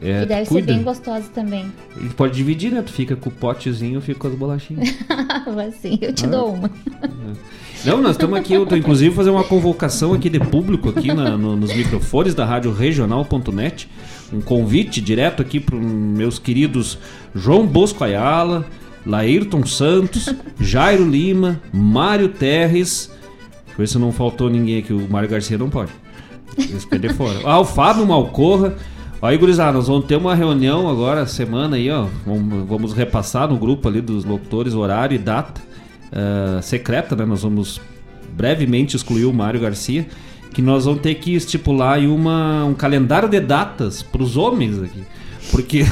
É, e deve cuida. ser bem gostoso também. E pode dividir, né? Tu fica com o potezinho, eu fico com as bolachinhas. assim, eu te ah. dou uma. Não, nós estamos aqui, eu tô inclusive fazer uma convocação aqui de público aqui na, no, nos microfones da rádio regional.net. Um convite direto aqui para meus queridos João Bosco Ayala, Laírton Santos, Jairo Lima, Mário Terres. Deixa eu ver se não faltou ninguém aqui. O Mário Garcia não pode. Eles de fora. Ah, o Fábio Malcorra. Aí, gurizada, nós vamos ter uma reunião agora, semana aí, ó. Vamos, vamos repassar no grupo ali dos locutores horário e data uh, secreta, né? Nós vamos brevemente excluir o Mário Garcia. Que nós vamos ter que estipular aí uma, um calendário de datas para os homens aqui. Porque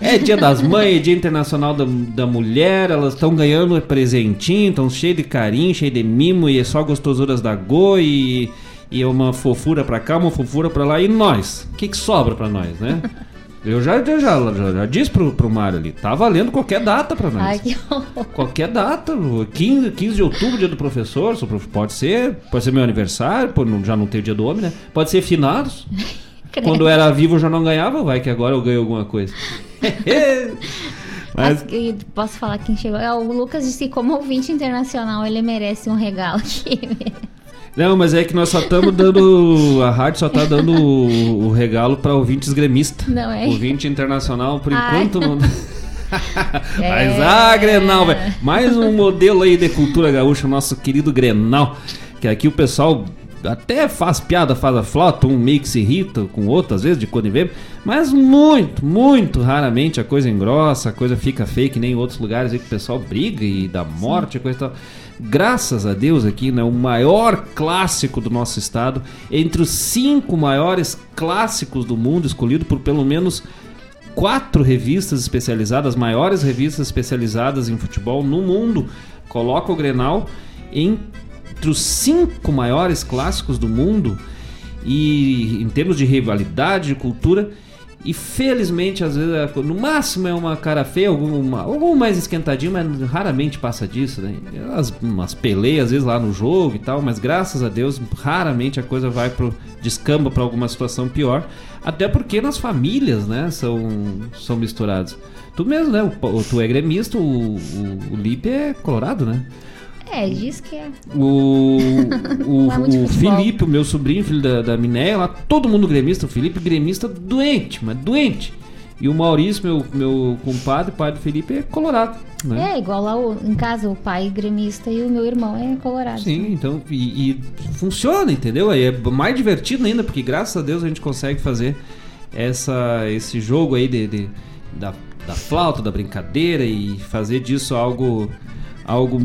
É dia das mães, é dia internacional da, da mulher, elas estão ganhando presentinho, estão cheio de carinho, cheio de mimo, e é só gostosuras da Go e, e é uma fofura pra cá, uma fofura pra lá. E nós? O que, que sobra pra nós, né? Eu já, já, já, já, disse pro, pro Mário ali, tá valendo qualquer data pra nós. Ai, que qualquer data. 15, 15 de outubro, dia do professor, pode ser, pode ser meu aniversário, já não tem o dia do homem, né? Pode ser finados. Quando era vivo eu já não ganhava, vai que agora eu ganho alguma coisa. Mas... Posso falar quem chegou? É, o Lucas disse que como ouvinte internacional ele merece um regalo aqui. Não, mas é que nós só estamos dando. A rádio só está dando o, o regalo para ouvintes gremistas. Não é? Ouvinte internacional, por enquanto não. é... Mas ah, Grenal, velho. Mais um modelo aí de cultura gaúcha, nosso querido Grenal. Que aqui o pessoal até faz piada, faz a flauta, um meio que se irrita com o outro, às vezes, de quando vem, mas muito, muito raramente a coisa engrossa, a coisa fica feia, que nem em outros lugares aí que o pessoal briga e dá morte coisa e tal. Graças a Deus aqui, né, o maior clássico do nosso estado, entre os cinco maiores clássicos do mundo, escolhido por pelo menos quatro revistas especializadas, maiores revistas especializadas em futebol no mundo, coloca o Grenal em entre os cinco maiores clássicos do mundo e em termos de rivalidade, de cultura. E felizmente, às vezes, é, no máximo é uma cara feia, alguma, algum mais esquentadinho, mas raramente passa disso, né? As, umas peleias, às vezes, lá no jogo e tal, mas graças a Deus, raramente a coisa vai pro. descamba para alguma situação pior. Até porque nas famílias, né, são, são misturados. Tu mesmo, né? O, tu é gremista, o, o, o Lipe é colorado, né? É, diz que é. O, o, é o Felipe, o meu sobrinho, filho da, da Minéia, lá, todo mundo gremista. O Felipe, gremista doente, mas doente. E o Maurício, meu, meu compadre, pai do Felipe, é colorado. Né? É, igual lá o, em casa, o pai gremista e o meu irmão é colorado. Sim, né? então, e, e, funciona, entendeu? Aí é mais divertido ainda, porque graças a Deus a gente consegue fazer essa, esse jogo aí de, de da, da flauta, da brincadeira e fazer disso algo algo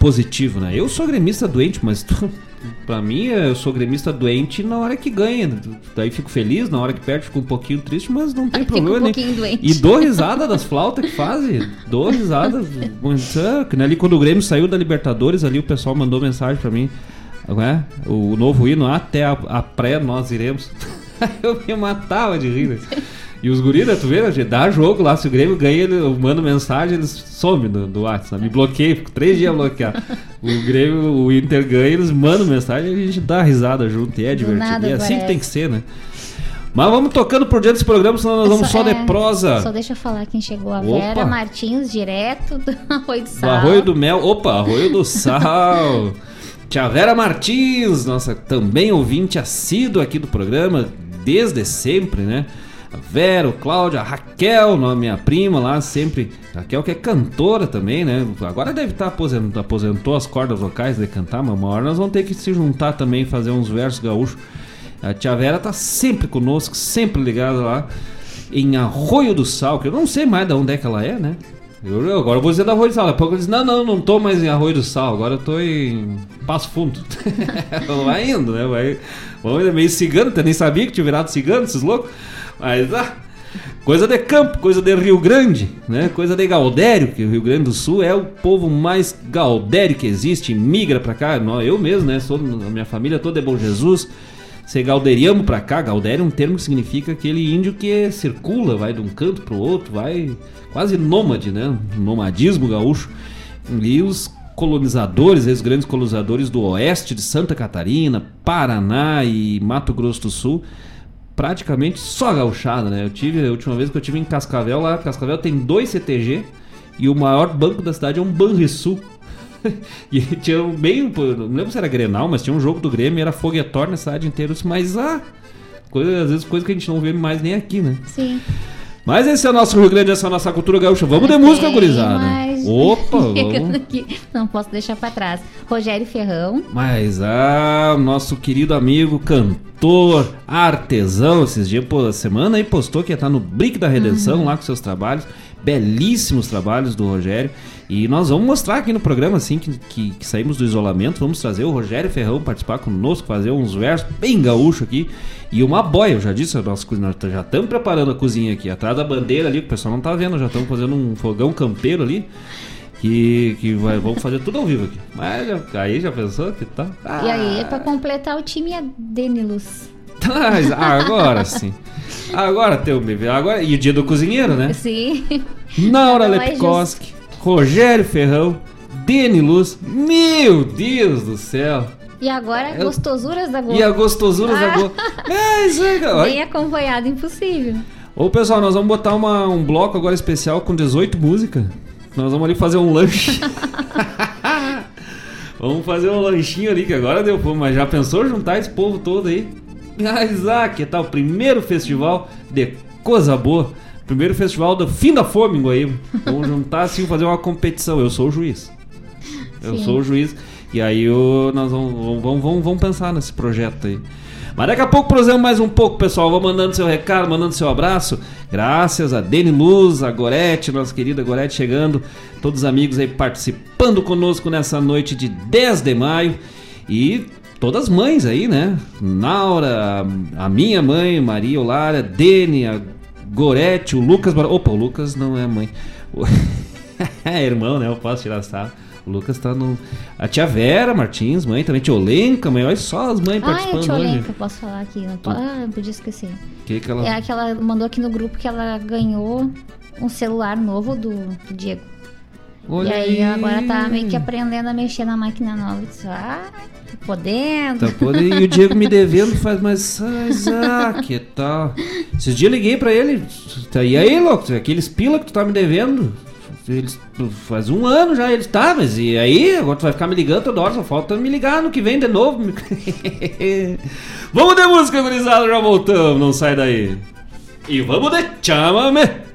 positivo, né? Eu sou gremista doente, mas tu, pra mim eu sou gremista doente na hora que ganha. Daí fico feliz, na hora que perde fico um pouquinho triste, mas não tem problema. Um doente. E dou risada das flautas que fazem. Dou risada. É, ali quando o Grêmio saiu da Libertadores, ali o pessoal mandou mensagem pra mim. Né? O novo hino, até a, a pré nós iremos. eu me matava de rir. E os guris, né, tu vê, gente, dá jogo lá, se o Grêmio ganha, ele, eu mando mensagem, eles somem do, do WhatsApp, me bloqueiam, fico três dias bloqueado. O Grêmio, o Inter ganha, eles mandam mensagem e a gente dá risada junto, e é divertido. nada e é assim que tem que ser, né? Mas vamos tocando por diante desse programa, senão nós vamos só, é, de prosa. Só deixa eu falar quem chegou. A Opa. Vera Martins, direto do Arroio do Do Sal. Arroio do Mel. Opa, Arroio do Sal. Tia Vera Martins, nossa também ouvinte assídua aqui do programa, desde sempre, né? A Vera, o Cláudio, a Raquel, minha prima lá, sempre. Raquel que é cantora também, né? Agora deve estar aposentou, aposentou as cordas vocais de cantar, mas uma hora nós vamos ter que se juntar também e fazer uns versos gaúchos. A tia Vera tá sempre conosco, sempre ligada lá em Arroio do Sal, que eu não sei mais de onde é que ela é, né? Eu, agora eu vou dizer da Arroio do Sal. Daqui a pouco eu disse, não, não, não tô mais em Arroio do Sal, agora eu tô em Passo Fundo. Vai indo, né? Vai, é meio cigano, até nem sabia que tinha virado cigano, esses loucos. Mas, ah, coisa de campo, coisa de Rio Grande, né? Coisa de Gaudério, que o Rio Grande do Sul é o povo mais gaudério que existe, migra pra cá. Eu mesmo, né? Sou, a minha família toda é Bom Jesus. Ser gauderiamo pra cá, gaudério é um termo que significa aquele índio que circula, vai de um canto pro outro, vai quase nômade, né? Nomadismo gaúcho. E os colonizadores, os grandes colonizadores do oeste de Santa Catarina, Paraná e Mato Grosso do Sul, praticamente só gauchada, né? Eu tive, a última vez que eu tive em Cascavel, lá, Cascavel tem dois CTG e o maior banco da cidade é um Banrisul. e tinha um meio, não lembro se era Grenal, mas tinha um jogo do Grêmio, era foguetor na cidade inteira, mas ah, coisa, às vezes coisa que a gente não vê mais nem aqui, né? Sim. Mas esse é o nosso Rio Grande, essa é a nossa cultura gaúcha. Vamos de música, gurizada. Opa, vamos. Não posso deixar pra trás. Rogério Ferrão. Mas ah, nosso querido amigo, cantor, artesão, esses dias, pô, semana aí postou que ia estar no Brick da Redenção lá com seus trabalhos. Belíssimos trabalhos do Rogério. E nós vamos mostrar aqui no programa, assim, que, que, que saímos do isolamento. Vamos trazer o Rogério Ferrão participar conosco, fazer uns versos bem gaúcho aqui. E uma boia, eu já disse, nós, nós já estamos preparando a cozinha aqui. Atrás da bandeira ali, que o pessoal não tá vendo, já estamos fazendo um fogão campeiro ali. Que, que vai, vamos fazer tudo ao vivo aqui. Mas já- aí já pensou que tá? E aí, pra completar o time, é Denilus. Mas agora sim. Agora tem o bebê. Agora, e o dia do cozinheiro, né? Sim. Naura é Lepkoski, Rogério Ferrão, Deni Luz. Meu Deus do céu. E agora, Eu- gostosuras da Globo. E a gostosura da Ah. Globo. Mas, é, cara, olha. Bem acompanhado, impossível. Ô pessoal, nós vamos botar uma- um bloco agora especial com 18 músicas. Nós vamos ali fazer um lanche. vamos fazer um lanchinho ali, que agora deu fome. Mas já pensou juntar esse povo todo aí? Ah, que tal? Primeiro festival de coisa boa. Primeiro festival do fim da fome, aí. Vamos juntar assim, fazer uma competição. Eu sou o juiz. Eu Sim. sou o juiz. E aí o- nós vamos, vamos, vamos, vamos pensar nesse projeto aí. Mas daqui a pouco prosseguimos mais um pouco, pessoal. Vou mandando seu recado, mandando seu abraço. Graças a Deni Luz, a Gorete, nossa querida Gorete chegando. Todos os amigos aí participando conosco nessa noite de 10 de maio. E todas as mães aí, né? Naura, a minha mãe, Maria Olara, Deni, a Gorete, o Lucas. Bar- Opa, o Lucas não é mãe. O- é irmão, né? Eu posso tirar sarro. O Lucas tá no. A tia Vera Martins, mãe também. Tia Olenka, mãe. Olha só as mães Ah, a participando Tia hoje. Olenka, posso falar aqui. Não po- Ah, eu podia esquecer. Que que ela... É a que ela mandou aqui no grupo que ela ganhou um celular novo do, do Diego. Olha e aí, agora tá aí. meio que aprendendo a mexer na máquina nova. Eu disse, ah, tá podendo. Tá podendo. E o Diego me devendo faz, mas. Ah, que tal? Esses dias eu liguei pra ele. Tá, e aí, louco? Aqueles pila que tu tá me devendo. Eles, faz um ano já, eles tá, mas e aí? Agora tu vai ficar me ligando toda hora, só falta me ligar no que vem de novo. vamos de música, gurizada, já voltamos, não sai daí. E vamos de chamame.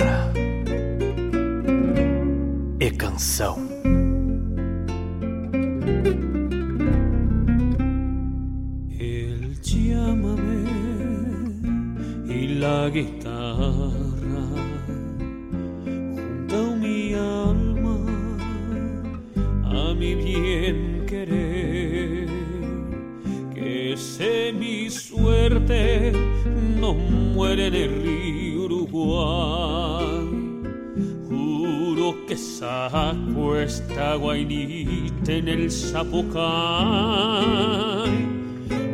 guitarra e canção. El llámame y la guitarra junta mi alma a mi bien querer, que sé mi suerte no muere en el acuesta guainita en el zapucay.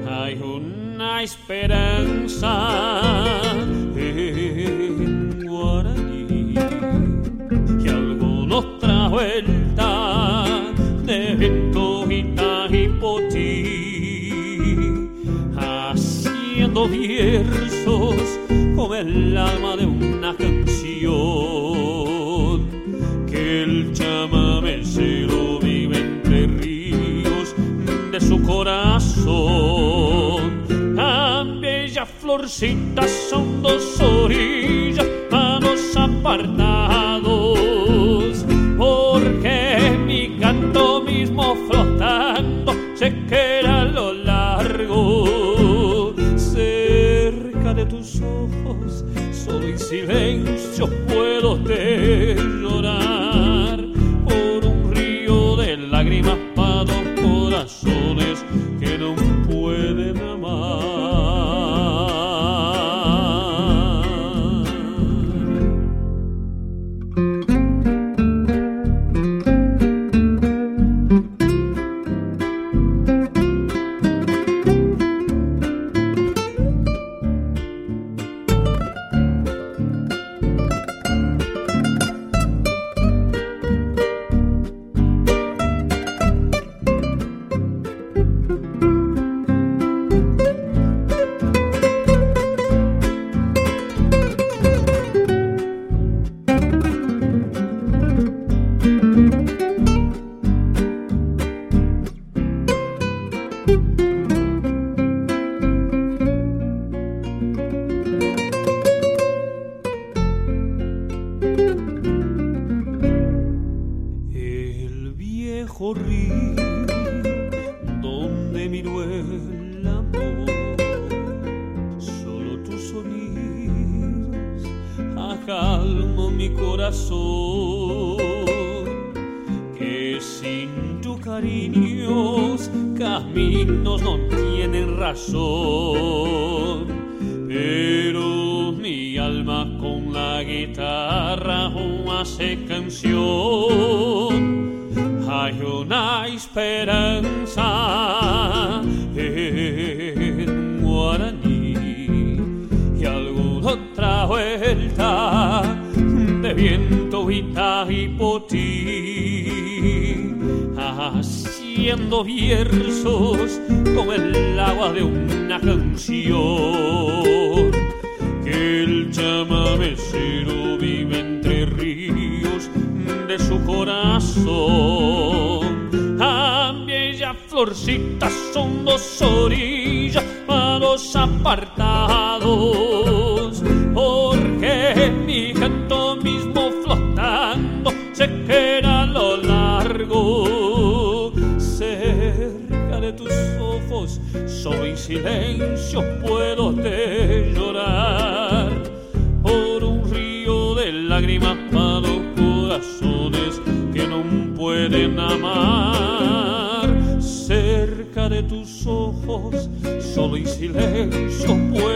Hay una esperanza en guaraní que algo nos trajo vuelta de Ventojita y Potí, haciendo versos como el alma de un dos orillas, vamos a apartar. lágrimas para los corazones que no pueden amar. Cerca de tus ojos, solo y silencio pues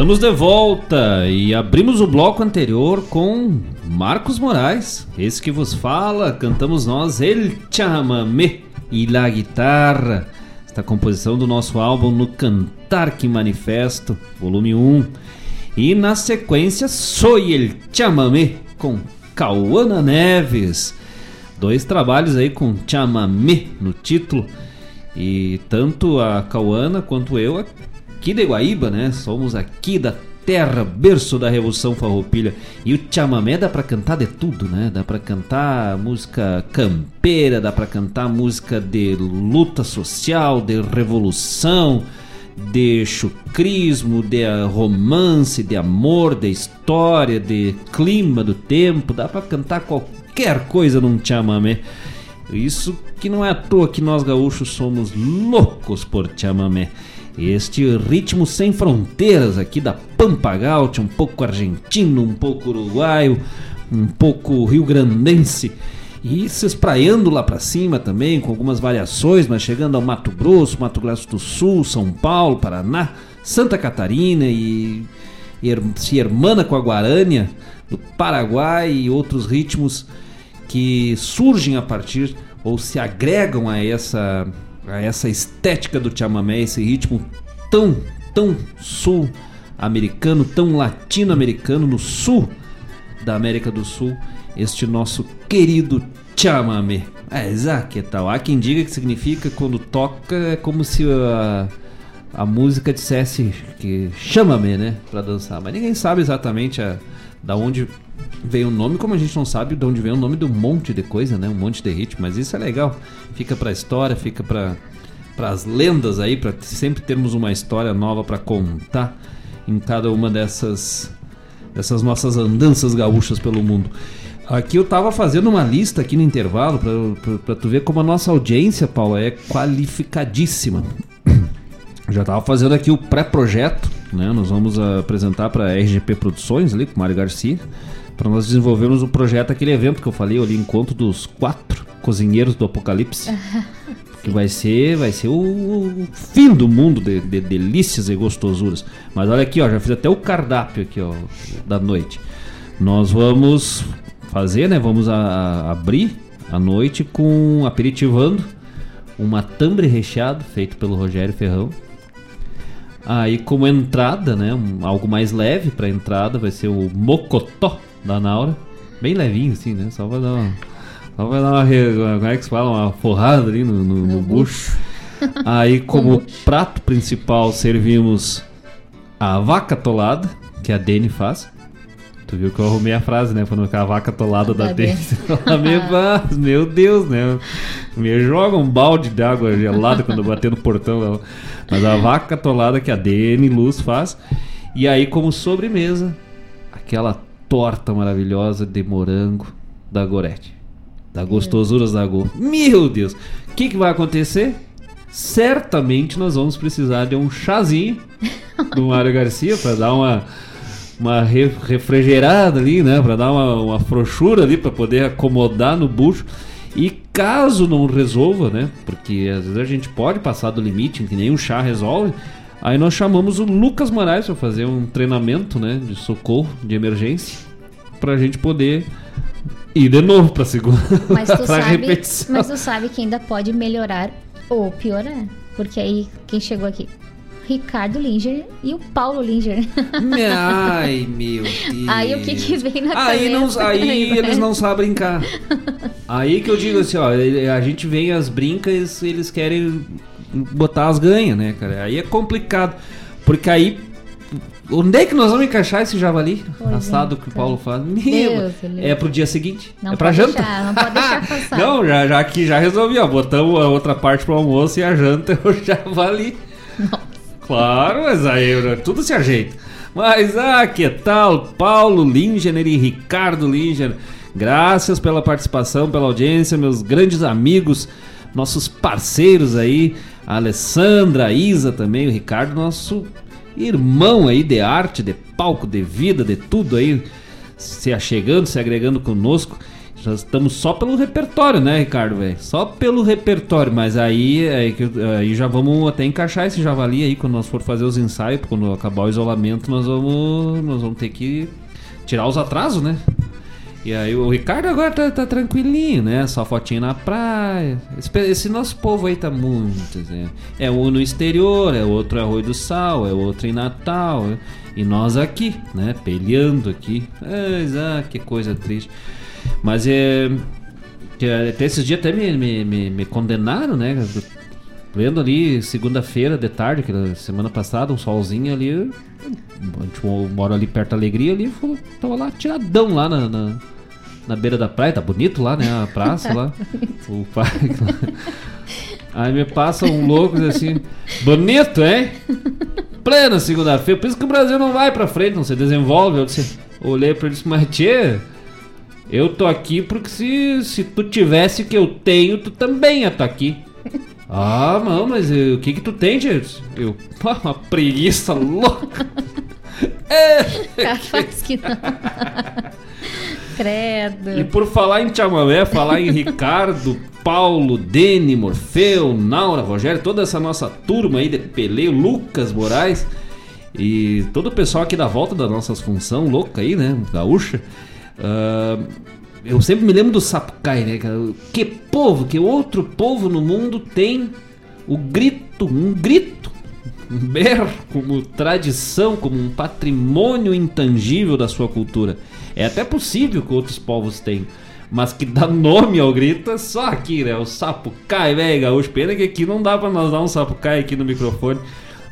Estamos de volta e abrimos o bloco anterior com Marcos Moraes, esse que vos fala, cantamos nós El Chamamé e La Guitarra, esta composição do nosso álbum No Cantar que Manifesto, volume 1. E na sequência, Soy El Chamamé com Cauana Neves, dois trabalhos aí com Chamamé no título. E tanto a Cauana quanto eu aqui de Guaíba, né? Somos aqui da terra, berço da Revolução Farroupilha. E o chamamé dá pra cantar de tudo, né? Dá pra cantar música campeira, dá pra cantar música de luta social, de revolução, de chucrismo, de romance, de amor, de história, de clima do tempo. Dá pra cantar qualquer coisa num chamamé. Isso que não é à toa que nós gaúchos somos loucos por chamamé. Este ritmo sem fronteiras aqui da Pampa um pouco argentino, um pouco uruguaio, um pouco rio-grandense. E se espraiando lá para cima também, com algumas variações, mas chegando ao Mato Grosso, Mato Grosso do Sul, São Paulo, Paraná, Santa Catarina e, e se hermana com a Guarânia, do Paraguai e outros ritmos que surgem a partir ou se agregam a essa, a essa estética do chamamé, esse ritmo tão, tão sul-americano, tão latino-americano, no sul da América do Sul, este nosso querido chamamé. É, que tal? Há quem diga que significa quando toca é como se a, a música dissesse que chama-me, né, para dançar. Mas ninguém sabe exatamente a, da onde veio o nome, como a gente não sabe de onde veio o nome um monte de coisa, né, um monte de ritmo. Mas isso é legal. Fica para a história, fica para para as lendas aí, para sempre termos uma história nova para contar em cada uma dessas dessas nossas andanças gaúchas pelo mundo. Aqui eu tava fazendo uma lista aqui no intervalo para tu ver como a nossa audiência, Paulo, é qualificadíssima. Já tava fazendo aqui o pré-projeto, né? Nós vamos apresentar para RGP Produções ali com o Mário Garcia, para nós desenvolvermos o projeto aquele evento que eu falei ali, encontro dos quatro cozinheiros do Apocalipse. que vai ser, vai ser o, o fim do mundo de, de, delícias e gostosuras. Mas olha aqui, ó, já fiz até o cardápio aqui, ó, da noite. Nós vamos fazer, né? Vamos a, a abrir a noite com aperitivando uma tambre recheado feito pelo Rogério Ferrão. Aí como entrada, né, um, algo mais leve para entrada vai ser o mocotó da Naura, bem levinho assim, né? Só vai dar uma só vai dar uma, como é que se fala, uma forrada ali no, no, no bucho. Aí como prato principal servimos a vaca tolada, que a Dene faz. Tu viu que eu arrumei a frase, né? Falando que a vaca atolada da dentro. meu Deus, né? Me joga um balde de água gelada quando eu bater no portão. Mas a vaca atolada que a Dene Luz faz. E aí, como sobremesa, aquela torta maravilhosa de morango da Gorete. Da Gostosuras da Go. Meu Deus! O que, que vai acontecer? Certamente nós vamos precisar de um chazinho do Mário Garcia para dar uma uma refrigerada ali, né? Para dar uma, uma frouxura ali, para poder acomodar no bucho. E caso não resolva, né? Porque às vezes a gente pode passar do limite, que nem um chá resolve. Aí nós chamamos o Lucas Moraes para fazer um treinamento, né? De socorro, de emergência. Pra gente poder ir de novo pra segunda. Mas tu, sabe, repetição. mas tu sabe que ainda pode melhorar ou piorar. Porque aí, quem chegou aqui? Ricardo Linger e o Paulo Linger. Ai, meu Deus. Aí o que que vem na aí cabeça? Não, aí eles não sabem brincar. Aí que eu digo assim, ó, a gente vem as brincas, eles querem botar as ganhas, né, cara? Aí é complicado. Porque aí Onde é que nós vamos encaixar esse javali pois assado é, que o Paulo faz? Meu, é pro dia seguinte. Não é pra janta. Deixar, não pode deixar passar. não, já, já aqui já resolvi, ó. Botamos a outra parte pro almoço e a janta é o javali. Nossa. Claro, mas aí tudo se ajeita. Mas, ah, que tal? Paulo Lingener e Ricardo Linger. Graças pela participação, pela audiência, meus grandes amigos, nossos parceiros aí. A Alessandra, a Isa também, o Ricardo, nosso irmão aí de arte, de palco, de vida, de tudo aí. Se achegando, se agregando conosco. Já estamos só pelo repertório, né, Ricardo, velho? Só pelo repertório, mas aí, aí, aí, já vamos até encaixar esse javali aí quando nós for fazer os ensaios, quando acabar o isolamento, nós vamos, nós vamos ter que tirar os atrasos, né? E aí o Ricardo agora tá, tá tranquilinho, né? Só fotinho na praia. Esse, esse, nosso povo aí tá muito. Né? É um no exterior, é outro em Arroio do Sal, é outro em Natal. É... E nós aqui, né? Peleando aqui. Ah, que coisa triste. Mas é. Até esses dias até me, me, me, me condenaram, né? Vendo ali segunda-feira de tarde, que semana passada, um solzinho ali. A gente mora ali perto da Alegria ali, tava lá tiradão lá na, na, na, beira da praia, tá bonito lá, né? A praça lá. o parque lá. Aí me passa um louco assim, bonito, hein? Plena segunda-feira, por isso que o Brasil não vai pra frente, não se desenvolve. Eu disse, olhei pra ele e disse, mas tchê, eu tô aqui porque se, se tu tivesse o que eu tenho, tu também ia estar tá aqui. Ah, não, mas o que que tu tem, gente? Eu, pá, uma preguiça louca. é. Capaz que não. Credo. E por falar em chamamé, falar em Ricardo, Paulo, Dene, Morfeu, Naura, Rogério, toda essa nossa turma aí de peleio, Lucas Moraes e todo o pessoal aqui da volta das nossas função louca aí, né? Gaúcha. Uh, eu sempre me lembro do Sapucai, né? Que povo, que outro povo no mundo tem o grito, um grito, um berro como tradição, como um patrimônio intangível da sua cultura. É até possível que outros povos tenham. Mas que dá nome ao grito é só aqui, né? O Sapucai, velho, gaúcho. Pena que aqui não dá pra nós dar um Sapucai aqui no microfone.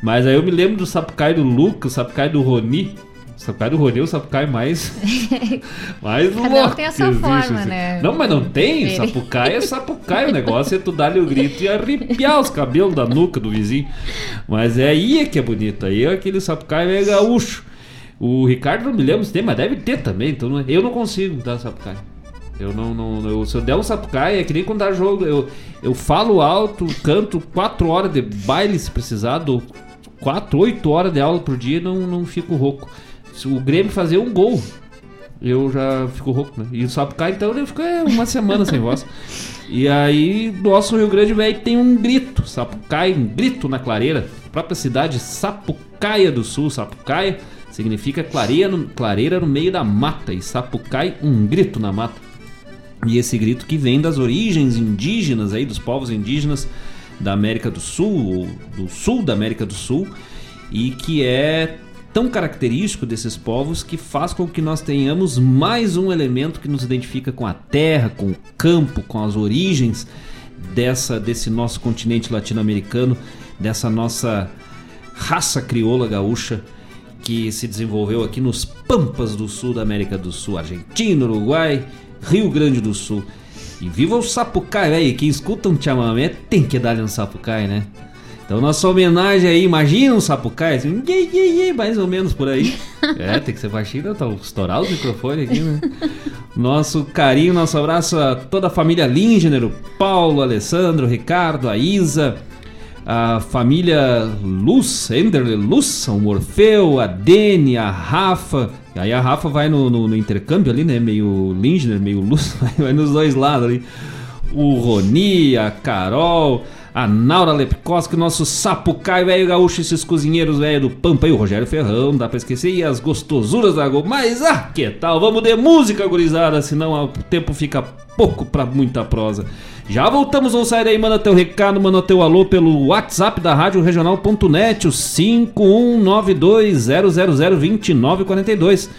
Mas aí eu me lembro do Sapucai do Lucas, Sapucai do Roni. O Sapucai do Roni é o Sapucai mais. mais Cada um louco tem a sua existe, forma, assim. né? Não, mas não tem. Ele. Sapucai é Sapucai. O negócio é tu dar-lhe o grito e arrepiar os cabelos da nuca do vizinho. Mas é aí é que é bonito. Aí é aquele Sapucai é gaúcho. O Ricardo não me lembro se tem, mas deve ter também. Então não- eu não consigo dar Sapucai. Eu não, não eu- se eu der um sapucai, é que nem quando dá jogo. Eu, eu falo alto, canto 4 horas de baile se precisar, dou 4, 8 horas de aula por dia e não, não fico rouco. Se o Grêmio fazer um gol, eu já fico rouco, né? E o sapucai, então, eu fico é, uma semana sem voz. E aí, nosso Rio Grande Velho tem um grito, Sapucaia, um grito na clareira. A própria cidade Sapucaia do Sul, Sapucaia significa clareira no, clareira no meio da mata e Sapucai, um grito na mata. E esse grito que vem das origens indígenas aí, dos povos indígenas da América do Sul, ou do sul da América do Sul, e que é tão característico desses povos que faz com que nós tenhamos mais um elemento que nos identifica com a terra, com o campo, com as origens dessa desse nosso continente latino-americano, dessa nossa raça crioula gaúcha que se desenvolveu aqui nos pampas do sul da América do Sul, Argentina, Uruguai, Rio Grande do Sul. E viva o Sapucai, velho. Quem escuta um chamamé tem que dar-lhe um Sapucai, né? Então, nossa homenagem aí, imagina um Sapucai, assim, iê, iê, iê, mais ou menos por aí. É, tem que ser baixinho, tá estourar os microfones aqui, né? Nosso carinho, nosso abraço a toda a família Lingener, o Paulo, o Alessandro, o Ricardo, a Isa, a família Luz, Enderle Luz, o Morfeu, a Dene, a Rafa. Aí a Rafa vai no, no- no intercâmbio ali, né? Meio Lindner, meio Luz, vai nos dois lados ali. O Roni, a Carol, a Naura Lepkoski, nosso Sapucai, velho gaúcho, esses cozinheiros velho do Pampa e o Rogério Ferrão, dá pra esquecer, e as gostosuras da Gol. Mas ah, que tal? Vamos de música, gurizada, senão o tempo fica pouco pra muita prosa. Já voltamos, vamos sair aí, manda teu recado, manda teu alô pelo WhatsApp da Rádio Regional.net, o 5192-000-2942.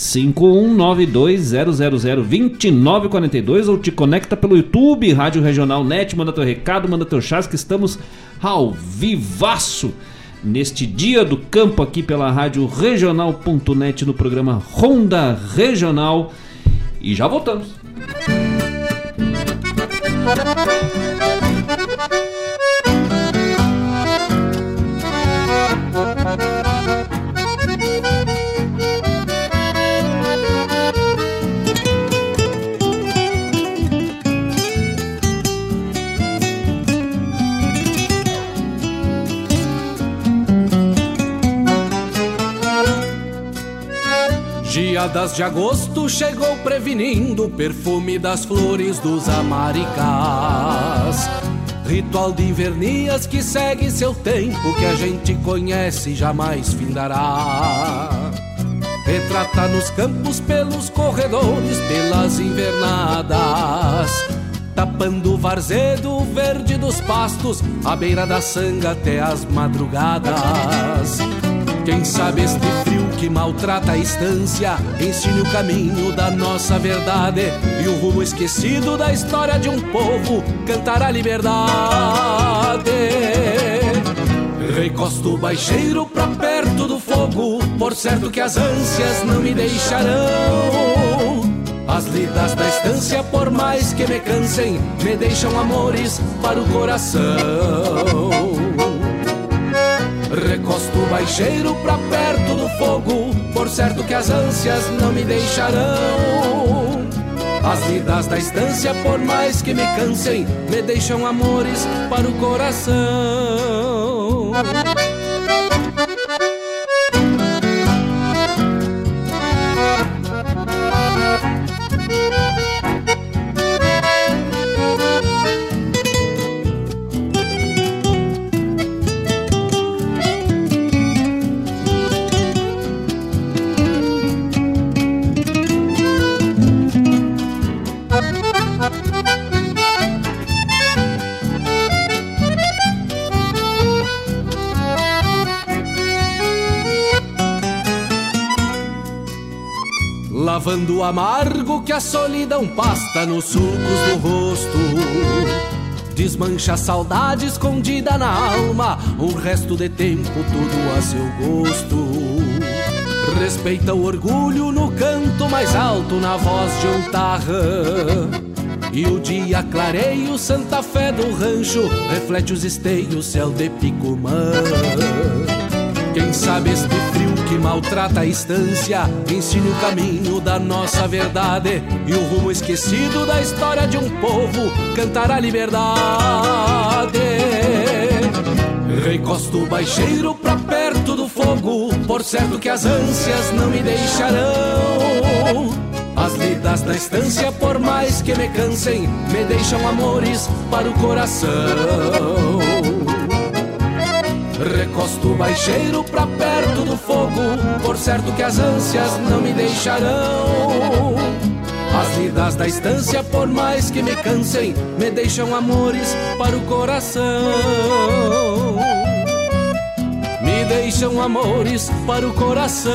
5192-000-2942 ou te conecta pelo YouTube, Rádio Regional Net, manda teu recado, manda teu chás que estamos ao vivaço neste dia do campo aqui pela Rádio Regional.net no programa Ronda Regional e já voltamos. Geadas de agosto chegou prevenindo o perfume das flores dos amaricás. Ritual de invernias que segue seu tempo, que a gente conhece e jamais findará. Retrata nos campos, pelos corredores, pelas invernadas. Tapando o varzedo verde dos pastos, à beira da sanga até as madrugadas. Quem sabe este frio que maltrata a estância ensine o caminho da nossa verdade e o rumo esquecido da história de um povo cantar a liberdade. Recosto o baixeiro pra perto do fogo, por certo que as ânsias não me deixarão. As lidas da estância, por mais que me cansem, me deixam amores para o coração. Recosto o baixeiro pra perto do fogo, por certo que as ânsias não me deixarão. As vidas da estância, por mais que me cansem, me deixam amores para o coração. Amargo que a solidão pasta nos sulcos do rosto. Desmancha a saudade escondida na alma, o resto de tempo tudo a seu gosto. Respeita o orgulho no canto mais alto, na voz de um tarra. E o dia clareia o Santa Fé do rancho, reflete os esteios, céu de Picumã. Quem sabe este frio que maltrata a estância ensine o caminho da nossa verdade e o rumo esquecido da história de um povo cantar a liberdade. Recosto o baixeiro pra perto do fogo, por certo que as ânsias não me deixarão. As lidas da estância, por mais que me cansem, me deixam amores para o coração. Recosto o baixeiro pra perto do fogo, por certo que as ânsias não me deixarão. As lidas da estância, por mais que me cansem, me deixam amores para o coração. Me deixam amores para o coração.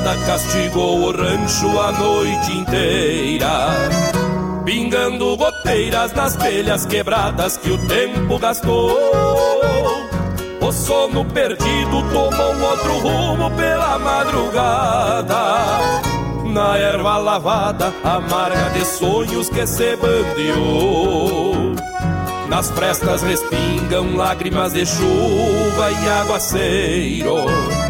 Guasqueada castigou o rancho a noite inteira Pingando goteiras nas telhas quebradas que o tempo gastou. O sono perdido tomou outro rumo pela madrugada. Na erva lavada, amarga de sonhos que se bandeou. Nas frestas respingam lágrimas de chuva e aguaceiro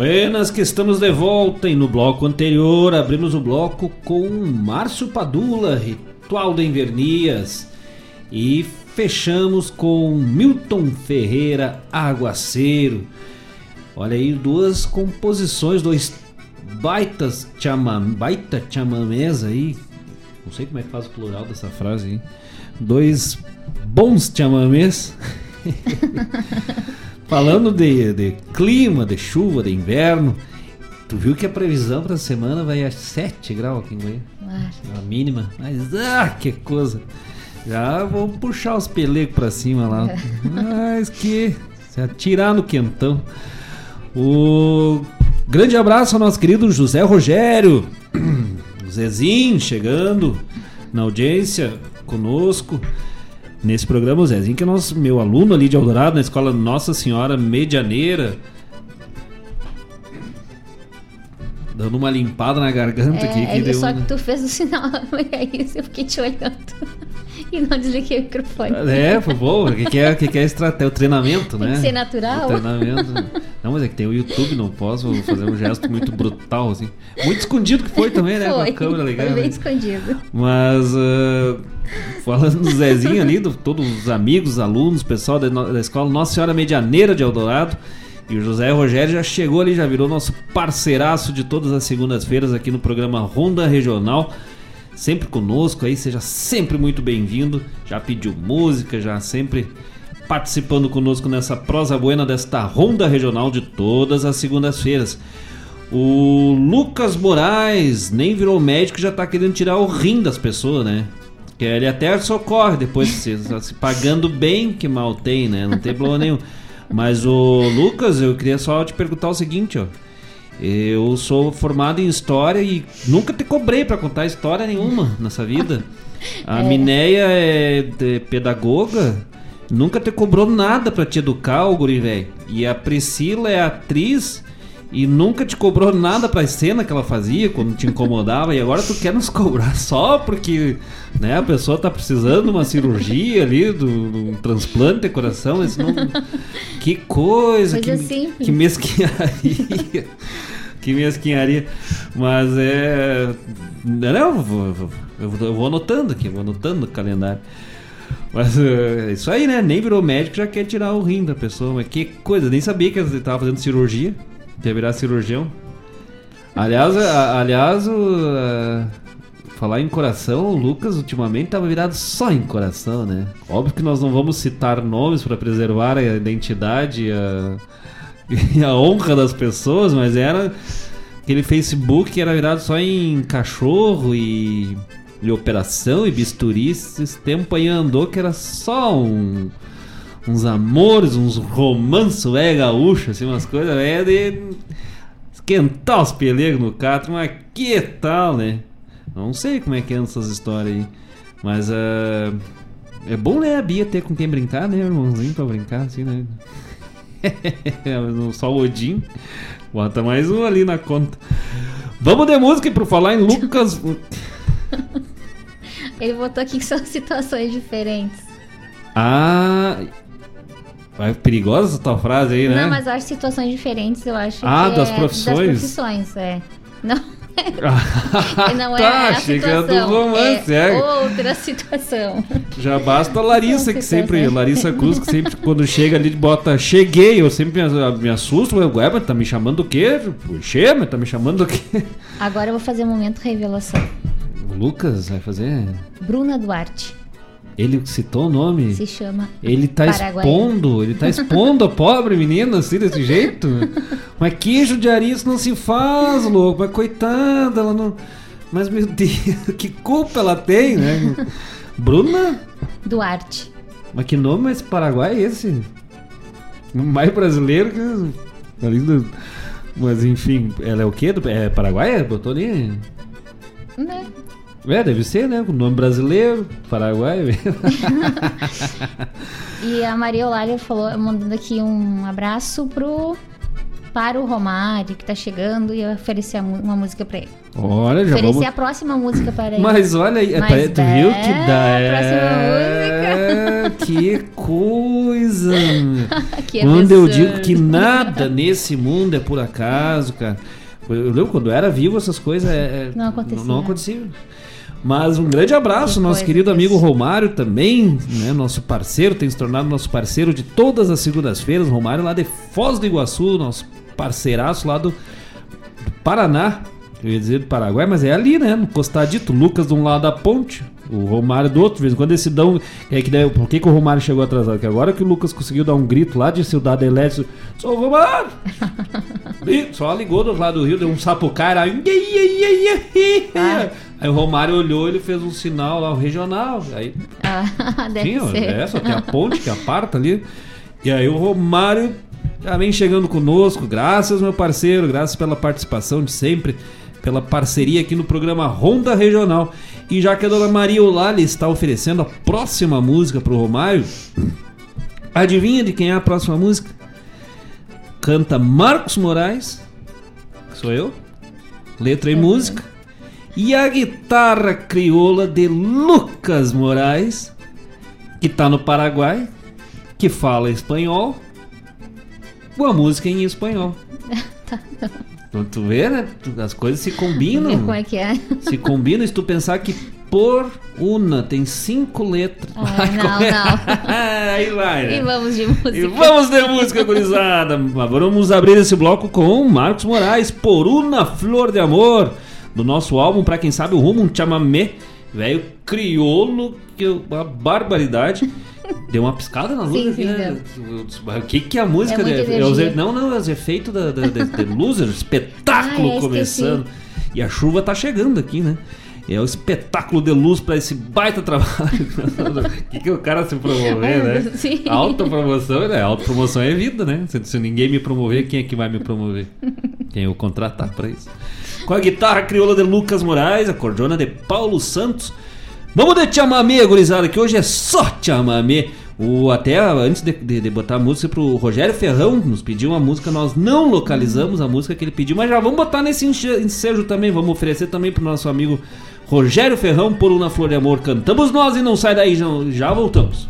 Buenas que estamos de volta e no bloco anterior abrimos o bloco com Márcio Padula, Ritual de Invernias e fechamos com Milton Ferreira, Aguaceiro. Olha aí duas composições, dois baitas chamam, baita chamamés aí. Não sei como é que faz o plural dessa frase aí. Dois bons chamamés. Falando de, de clima, de chuva, de inverno, tu viu que a previsão para a semana vai a 7 graus aqui em Goiânia? A mínima. Mas, ah, que coisa. Já vou puxar os pelecos para cima lá. Mas que. Se atirar no quentão. O grande abraço ao nosso querido José Rogério. Zezinho chegando na audiência conosco. Nesse programa, o Zezinho, que é nosso, meu aluno ali de Eldorado, na escola Nossa Senhora Medianeira. Dando uma limpada na garganta É, aqui. Que deu, só que tu fez o sinal, é isso, eu fiquei te olhando. e não desliguei o microfone. É, foi bom. O que, que é, o que, que é estratégia? O treinamento, Tem né? que ser natural. O treinamento. Não, mas é que tem o YouTube, não posso fazer um gesto muito brutal, assim. Muito escondido que foi também, né? Com Foi, a câmera ligada. foi bem né? escondido. Mas ah, falando do Zezinho ali, do, todos os amigos, alunos, pessoal da, da escola Nossa Senhora Medianeira de Eldorado. E o José Rogério já chegou ali, já virou nosso parceiraço de todas as segundas-feiras aqui no programa Ronda Regional. Sempre conosco aí, seja sempre muito bem-vindo. Já pediu música, já sempre participando conosco nessa prosa buena desta Ronda Regional de todas as segundas-feiras. O Lucas Moraes nem virou médico já tá querendo tirar o rim das pessoas, né? Que ele até socorre depois se, se pagando bem, que mal tem, né? Não tem problema nenhum. Mas o Lucas, eu queria só te perguntar o seguinte, ó. Eu sou formado em história e nunca te cobrei pra contar história nenhuma nessa vida. A É. Mineia é de- pedagoga, nunca te cobrou nada pra te educar, o guri velho. E a Priscila é atriz e nunca te cobrou nada pra cena que ela fazia quando te incomodava. E agora tu quer nos cobrar só porque né, a pessoa tá precisando de uma cirurgia ali, do, do um transplante de coração. Não... Que coisa, Coisa que, simples. que mesquinharia. Que mesquinharia. Mas é. Não, eu vou, eu vou- anotando aqui, vou anotando no calendário. Mas é isso aí, né? Nem virou médico, já quer tirar o rim da pessoa. Mas que coisa, nem sabia que ele tava fazendo cirurgia. Quer virar cirurgião. Aliás, a- aliás, o, a- falar em coração, o Lucas ultimamente tava virado só em coração, né? Óbvio que nós não vamos citar nomes para preservar a identidade a, e a honra das pessoas, mas era aquele Facebook que era virado só em cachorro e, e operação e bisturi. Esse tempo aí andou que era só um uns amores, uns romanços é gaúcho, assim, umas coisas é de esquentar os pelegos no catre, mas que tal, né? Não sei como é que anda essas histórias aí. Mas uh, é bom, né, a Bia ter com quem brincar, né, irmãozinho, pra brincar, assim, né? Só o Odin. Bota mais um ali na conta. Vamos de música e por falar em Lucas. Ele botou aqui que são situações diferentes. Ah. É perigosa essa tua frase aí, né? Não, mas eu acho situações diferentes, eu acho. Ah, das é profissões? Das profissões, é. Não. não é tá, a era do romance, é, é. outra situação. Já basta a Larissa, que sempre. Larissa Cruz, que sempre, quando chega ali, bota cheguei. Eu sempre me, me assusto. Ué, mas tá me chamando do quê? Puxa, mas tá me chamando do quê? Agora eu vou fazer um momento revelação. O Lucas vai fazer. Bruna Duarte Ele citou o nome. se chama Ele tá Paraguaia. expondo, ele tá expondo a pobre menina assim, desse jeito. Mas que judiaria isso não se faz, louco. Mas coitada, ela não. Mas meu Deus, que culpa ela tem, né? Bruna? Duarte. Mas que nome mais Paraguai é esse? Mais brasileiro que. Mas enfim, ela é o quê? É Paraguai? Botou ali? Né? É, deve ser, né? Com nome brasileiro, Paraguai. E a Maria Olália falou, mandando aqui um abraço pro para o Romário, que tá chegando, e oferecer uma música pra ele. Olha, já Oferecer vamos. a próxima música para ele. Mas olha aí, é, Mas tu viu que é, dá? a É, que coisa! Que quando eu digo que nada nesse mundo é por acaso, cara. Eu lembro quando eu era vivo, essas coisas é, é- Não acontecia. Não, acontecia. Mas um grande abraço, Que nosso querido amigo Romário também, né? Nosso parceiro, tem se tornado nosso parceiro de todas as segundas-feiras. Romário lá de Foz do Iguaçu, nosso parceiraço lá do, do Paraná. Eu ia dizer do Paraguai, mas é ali, né? No costadito. Lucas de um lado da ponte, o Romário do outro. Vez quando eles se dão. É que daí, por que, que o Romário chegou atrasado? Porque agora que o Lucas conseguiu dar um grito lá de Cidade Elétrica, sou o Romário! E só ligou do outro lado do rio, deu um sapucaira. Aí, aí o Romário olhou, ele fez um sinal lá, um regional. Aí Ah, deve Sim, ó, ser. é, só tem a ponte que aparta ali. E aí o Romário já vem chegando conosco. Graças, meu parceiro, graças pela participação de sempre, pela parceria aqui no programa Ronda Regional. E já que a dona Maria Olali está oferecendo a próxima música pro Romário, adivinha de quem é a próxima música? Canta Marcos Moraes, que sou eu, letra e música, e a guitarra crioula de Lucas Moraes, que tá no Paraguai, que fala espanhol, com a música em espanhol. Então tu vê, né? As coisas se combinam. Ver como é que é. Se combinam se tu pensar que por una tem cinco letras. Ah, não, não. Aí vai, né? E vamos de música. E vamos de música, gurizada. Vamos abrir esse bloco com Marcos Moraes, Por Una Flor de Amor, do nosso álbum, pra quem sabe, o Rumo um Chamamé, velho crioulo, que eu- uma barbaridade. Deu uma piscada na luz Sim, aqui, sim, né? O que que é a música? É de- os e- energia. não, não, é os efeitos da, da, da, da Loser, espetáculo Ah, é, começando. E a chuva tá chegando aqui, né? É o espetáculo de luz pra esse baita trabalho. O que, que o cara se promover, né? Sim. Autopromoção, né? Autopromoção é vida, né? Se, se ninguém me promover, quem é que vai me promover? Quem eu contratar pra isso? Com a guitarra crioula de Lucas Moraes, a cordona de Paulo Santos. Vamos de chamamé, gurizada, que hoje é só chamamé. O, até antes de, de- de botar a música pro Rogério Ferrão, nos pediu uma música, nós não localizamos a música que ele pediu, mas já vamos botar nesse ensejo também, vamos oferecer também pro nosso amigo Rogério Ferrão por Uma Flor de Amor. Cantamos nós e não sai daí, já, já voltamos.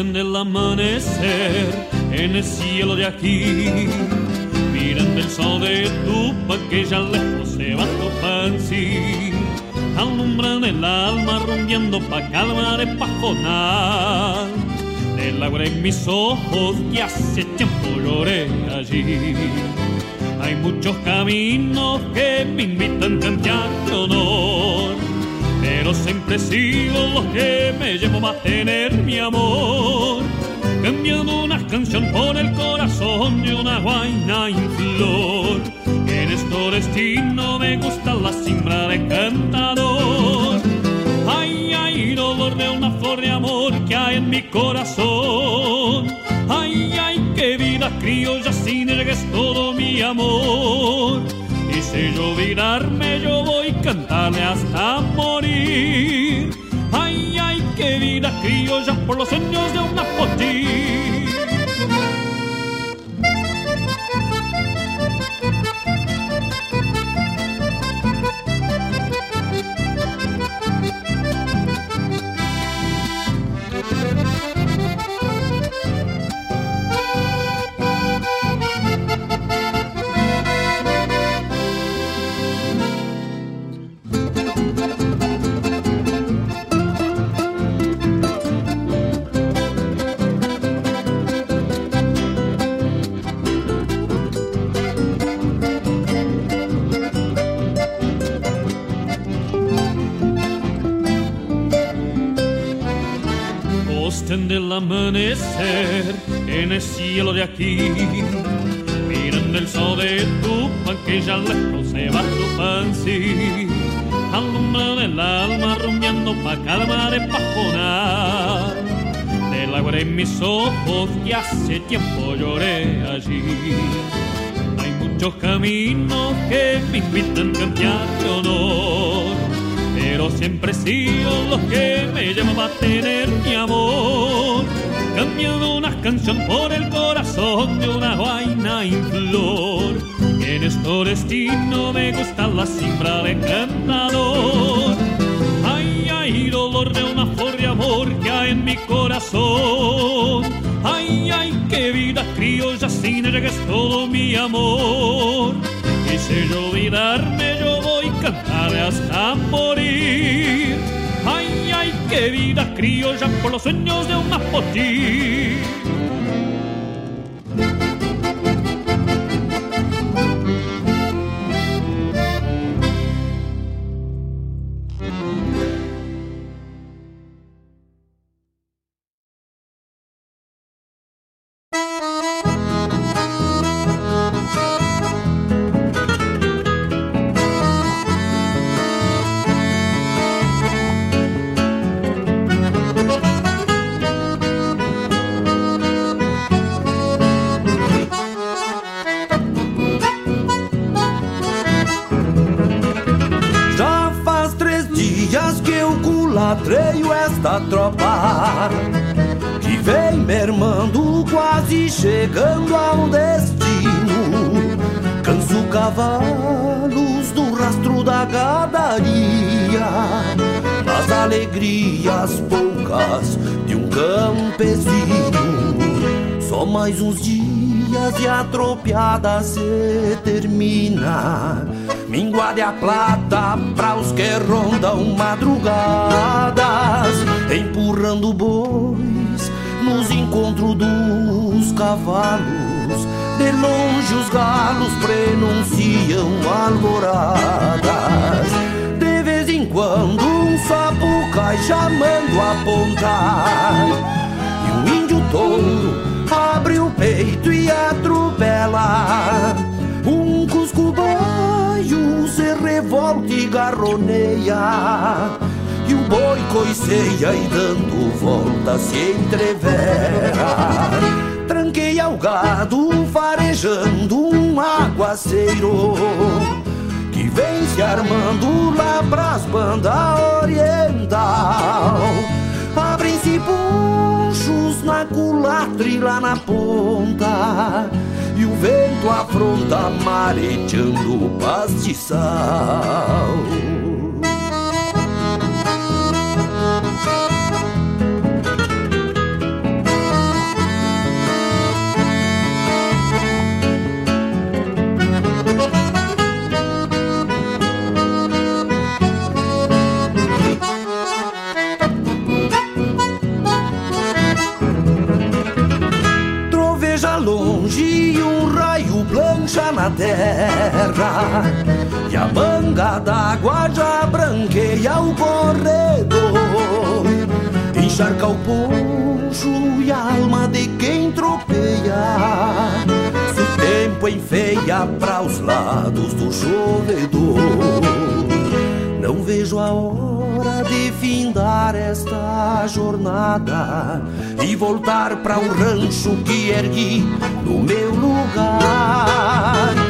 Del amanecer en el cielo de aquí, mirando el sol de tu que ya lejos se va sí. Alumbran el alma rumbiendo pa' calmar el pajonal. Del agua en mis ojos que hace tiempo lloré allí. Hay muchos caminos que me invitan a cantar de honor pero siempre sigo lo que me llevo a mantener mi amor. Cambiando una canción por el corazón de una guaina en flor. En este destino me gusta la simbra de cantador. Ay, ay, dolor de una flor de amor que hay en mi corazón. Ay, ay, qué vida criolla sin es todo mi amor. Si yo olvidarme, yo voy a cantarle hasta morir. Ay, ay, qué vida criolla por los sueños de una potín. Cielo de aquí. Mirando el sol de tu pan que ya lejos se va tu fancy. Alumbra el alma rumbeando pa' calmar de pajonar. Del agua en mis ojos que hace tiempo lloré allí. Hay muchos caminos que me invitan a cambiar de honor pero siempre sigo los que me llaman a tener mi amor. Cambiando una canción por el corazón de una vaina en flor. En este destino me gusta la simbra de cantador. Ay, ay, dolor de una flor de amor que hay en mi corazón. Ay, ay, qué vida criolla sin ella que es todo mi amor. Si yo olvidarme, yo voy a cantar hasta morir. Ay, ay, qué vida criolla por los sueños de un mapotí. Mais uns dias e a tropiada se termina Mingua de a plata pra os que rondam madrugadas, empurrando bois nos encontros dos cavalos. De longe os galos prenunciam alvoradas. De vez em quando um sapo cai chamando a ponta. E um índio touro abre o peito e atropela. Um cusco baio se revolta e garroneia. E o boi coiceia e dando volta se entrevera. Tranqueia o gado farejando um aguaceiro. Que vem se armando lá pras bandas oriental ponchos na culatra e lá na ponta e o vento afronta mareteando o pastiçal. Terra. E a manga d'água já branqueia o corredor. Encharca o poncho e a alma de quem tropeia. Se o tempo enfeia para os lados do chovedor Não vejo a hora de findar esta jornada E voltar para o rancho que ergui no meu lugar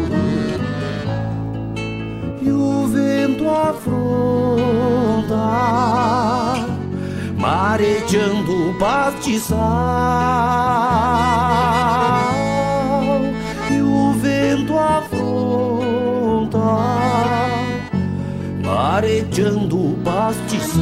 E o vento afronta mareteando o pastiçal e o vento afronta, mareteando o pastiçal.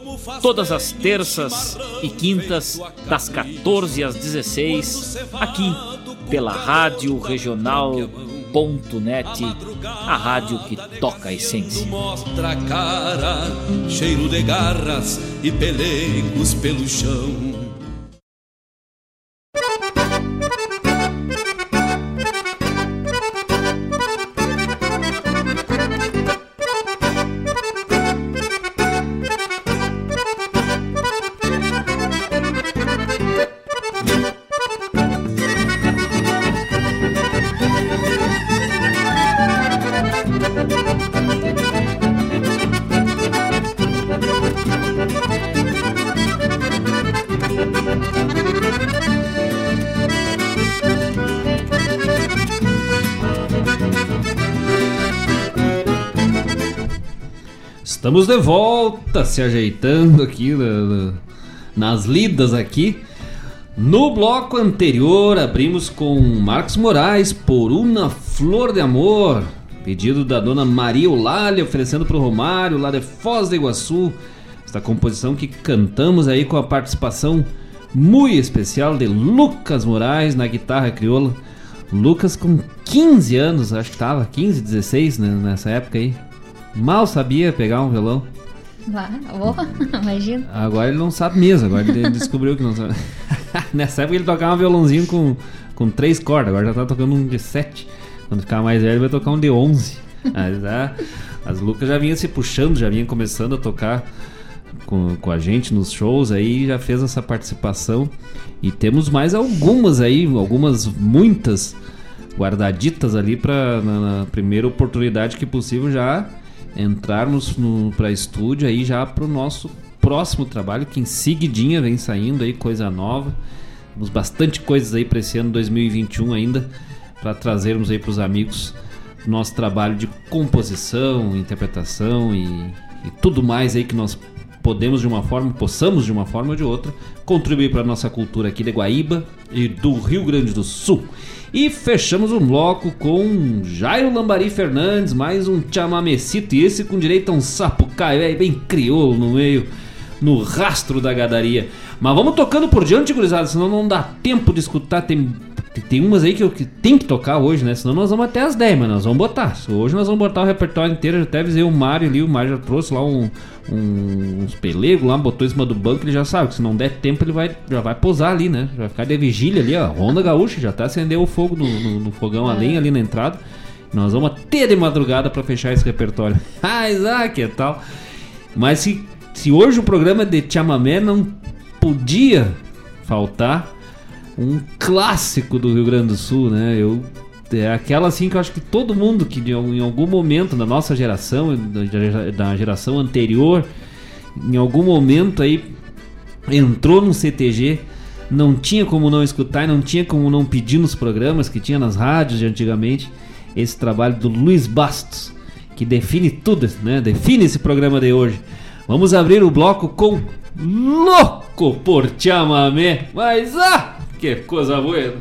todas as terças e quintas, das 14 às 16, aqui pela Rádio Regional.net, a rádio que toca a essência. Mostra a cara, cheiro de garras e pelegos pelo chão. Estamos de volta, se ajeitando aqui na- na- nas lidas aqui. No bloco anterior, abrimos com Marcos Moraes por Uma Flor de Amor. Pedido da dona Maria Eulália, oferecendo para o Romário, lá de Foz do Iguaçu. Esta composição que cantamos aí com a participação muito especial de Lucas Moraes na guitarra crioula. Lucas com 15 anos, acho que tava, 15, 16 né, nessa época aí. Mal sabia pegar um violão. Lá, oh, imagina. Agora ele não sabe mesmo, agora ele descobriu que não sabe. Nessa época ele tocava um violãozinho com, com três cordas, agora já tá tocando um de sete. Quando ficar mais velho, ele vai tocar um de onze. Mas, ah, as Lucas já vinha se puxando, já vinha começando a tocar com, com a gente nos shows aí, já fez essa participação. E temos mais algumas aí, algumas, muitas guardaditas ali para na, na primeira oportunidade que possível já entrarmos para estúdio aí já para o nosso próximo trabalho que em seguidinha vem saindo aí coisa nova temos bastante coisas aí para esse ano 2021 ainda para trazermos aí para os amigos nosso trabalho de composição interpretação e, e tudo mais aí que nós podemos de uma forma, possamos de uma forma ou de outra, contribuir para a nossa cultura aqui de Guaíba e do Rio Grande do Sul. E fechamos o bloco com Jairo Lambari Fernandes, mais um chamamecito, e esse com direito a um sapucaio, é bem crioulo no meio, no rastro da gadaria. Mas vamos tocando por diante, gurizada, senão não dá tempo de escutar, tem tem umas aí que, eu, que tem que tocar hoje, né? Senão nós vamos até as 10, mas nós vamos botar. Hoje nós vamos botar o repertório inteiro. Eu até avisei o Mário ali, o Mário já trouxe lá um, um, uns pelegos lá, botou em cima do banco, ele já sabe que se não der tempo ele vai, já vai posar ali, né? Vai ficar de vigília ali, ó. Ronda Gaúcha, já tá acendendo o fogo no, no, no fogão a lenha ali na entrada. Nós vamos até de madrugada para fechar esse repertório. ah, Isaac, é tal. Mas se, se hoje o programa de Chamamé não podia faltar um clássico do Rio Grande do Sul, né? Eu é aquela assim que eu acho que todo mundo que em algum momento da nossa geração, da geração anterior, em algum momento aí entrou num CTG, não tinha como não escutar, não tinha como não pedir nos programas que tinha nas rádios de antigamente esse trabalho do Luiz Bastos, que define tudo, né? Define esse programa de hoje. Vamos abrir o bloco com Louco por Chamamé. Mas ah, que coisa boa!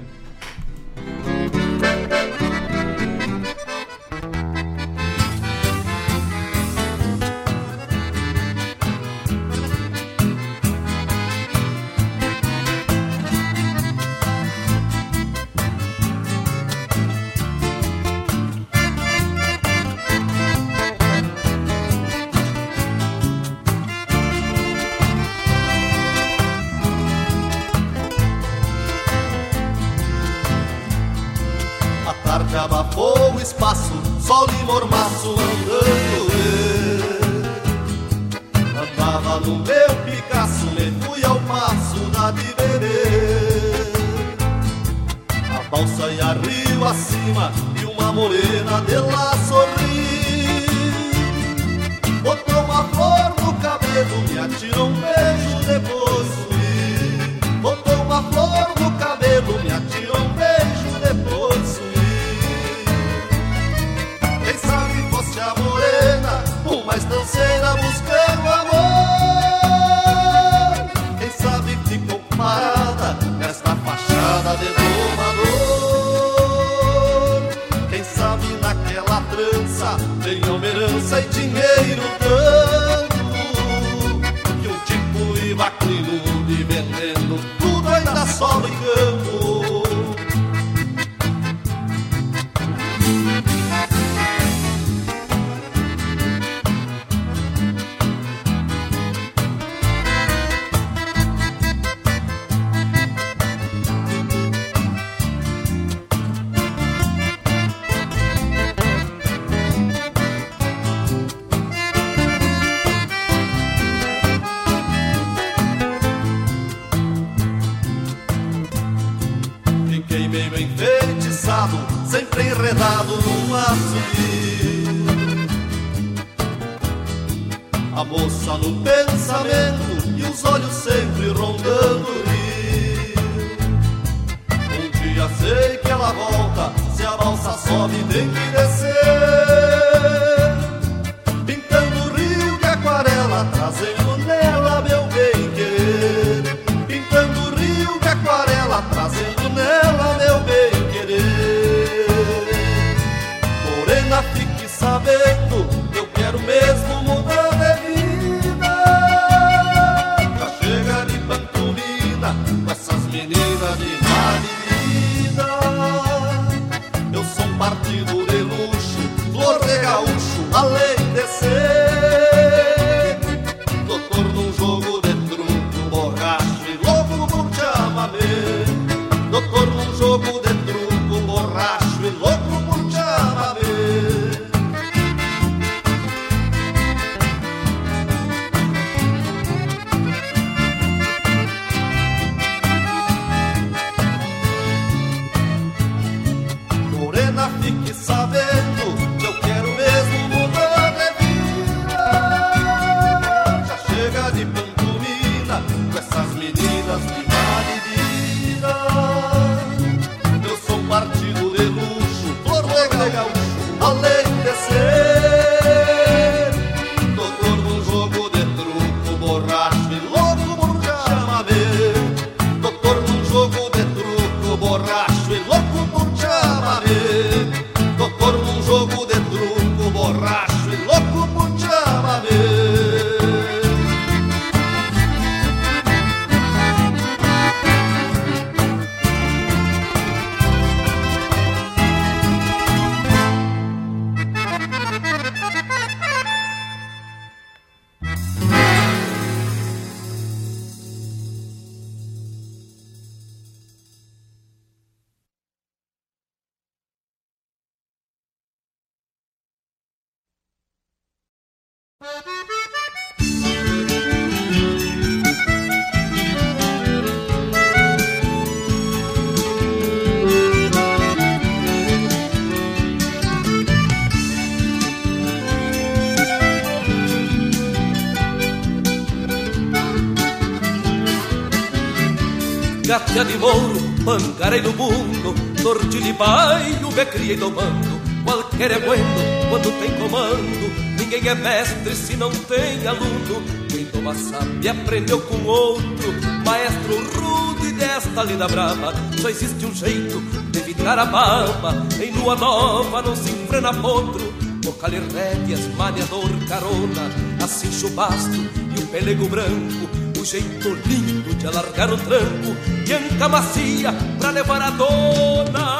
Mouro, pangarei no mundo, tortilho e baio, me criei domando. Qualquer é bueno quando tem comando, ninguém é mestre se não tem aluno. Quem toma sabe aprendeu com outro, maestro rude desta lida brava. Só existe um jeito de evitar a baba, em lua nova não se enfrena potro. Bocal e rédeas, maniador, carona, assim chubasto e o pelego branco o jeito lindo de alargar o tranco e anca macia pra levar a dona.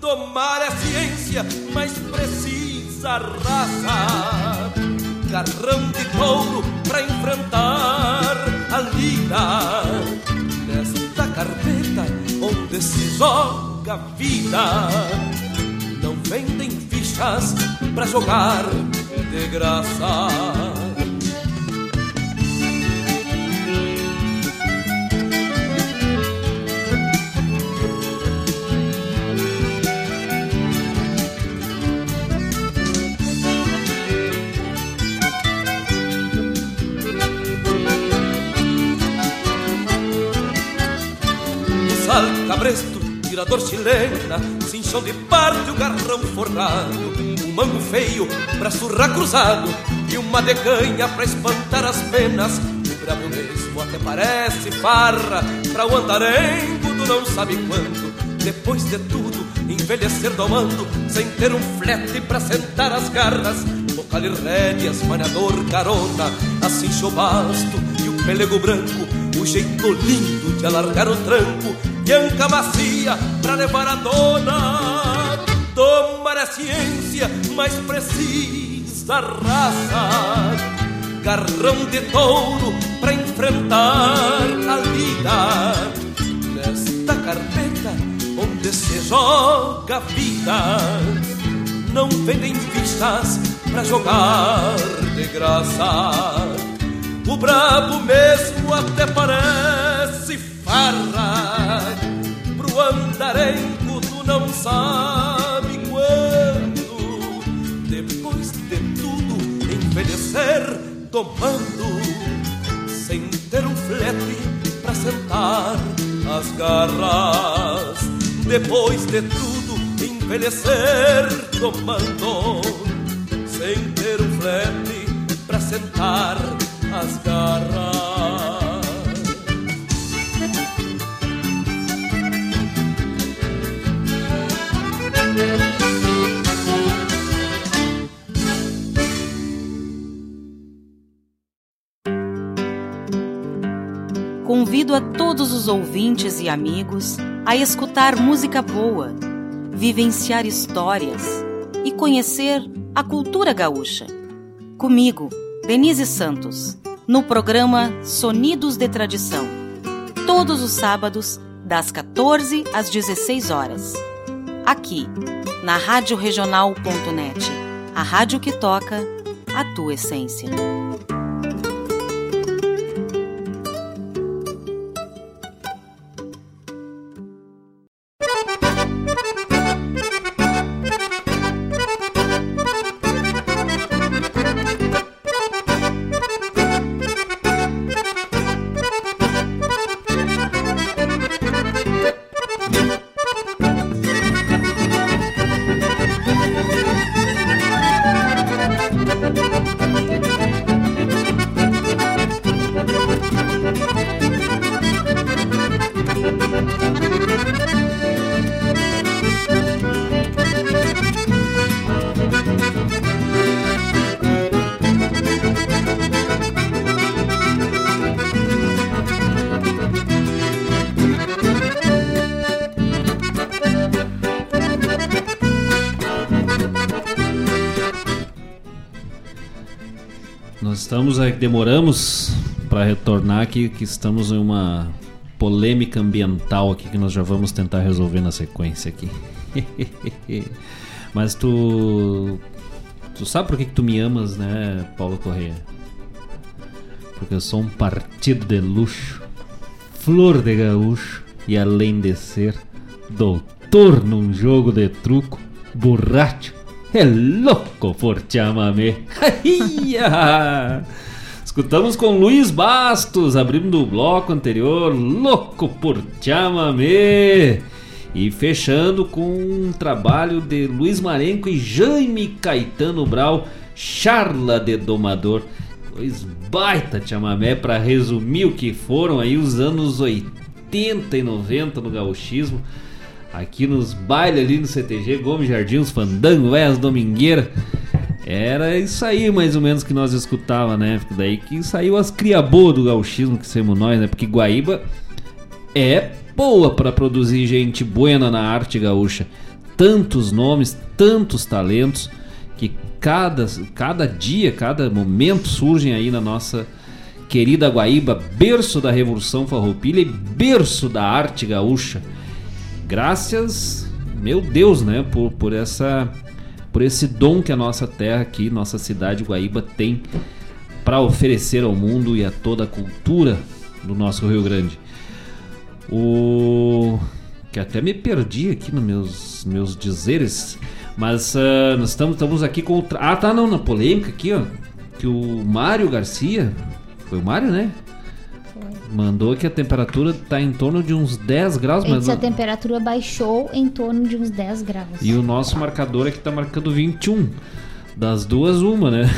Domar é ciência, mas precisa raça. Garrão de touro pra enfrentar a lida. Nesta carpeta onde se joga a vida. Não vendem fichas pra jogar de graça. Cabresto, tirador chilena, cinchão de parte, o garrão forrado, um mango feio pra surrar cruzado e uma decanha pra espantar as penas. O brabo mesmo até parece farra pra o andarengo do não sabe quando. Depois de tudo, envelhecer domando, sem ter um flete pra sentar as garras. Bocal e rédeas, maniador, carona, assim chobasto e o pelego branco, o jeito lindo de alargar o tranco e anca macia pra levar a dona. Tomar a ciência, mas precisa raça. Garrão de touro pra enfrentar a vida. Nesta carpeta onde se joga a vida, não vendem fichas pra jogar de graça. O brabo mesmo até parece farra Pro andarengo tu não sabe quando Depois de tudo envelhecer tomando Sem ter um flete pra sentar as garras Depois de tudo envelhecer tomando Sem ter um flete pra sentar as garras Convido a todos os ouvintes e amigos a escutar música boa, vivenciar histórias e conhecer a cultura gaúcha. Comigo, Denise Santos, no programa Sonidos de Tradição, todos os sábados, das 14 às 16 horas. Aqui, na Rádio Regional.net, a rádio que toca a tua essência. Demoramos para retornar aqui, que estamos em uma polêmica ambiental aqui que nós já vamos tentar resolver na sequência aqui. Mas tu Tu sabe por que, que tu me amas, né, Paulo Correia? Porque eu sou um partido de luxo, flor de gaúcho e além de ser doutor num jogo de truco, borracho, é louco por chamamé. Escutamos com Luiz Bastos, abrindo o bloco anterior, louco por chamamé. E fechando com um trabalho de Luiz Marenco e Jaime Caetano Brau, Charla de Domador. Dois baita chamamé para resumir o que foram aí os anos 80 e 90 no gauchismo. Aqui nos bailes ali no CTG, Gomes Jardim, os fandango, as domingueiras. Era isso aí mais ou menos que nós escutava, né? Daí que saiu as criaboas do gauchismo que somos nós, né? Porque Guaíba é boa para produzir gente buena na arte gaúcha. Tantos nomes, tantos talentos que cada, cada dia, cada momento surgem aí na nossa querida Guaíba, berço da Revolução Farroupilha e berço da arte gaúcha. Graças, meu Deus, né, por, por essa por esse dom que a nossa terra aqui, nossa cidade Guaíba tem para oferecer ao mundo e a toda a cultura do nosso Rio Grande. O que até me perdi aqui nos meus meus dizeres, mas uh, nós estamos, estamos aqui com ah tá não na polêmica aqui ó que o Mário Garcia foi o Mário né Mandou que a temperatura está em torno de uns 10 graus. Mas a temperatura baixou em torno de uns 10 graus. E o nosso marcador aqui está marcando 21. Das duas, uma, né?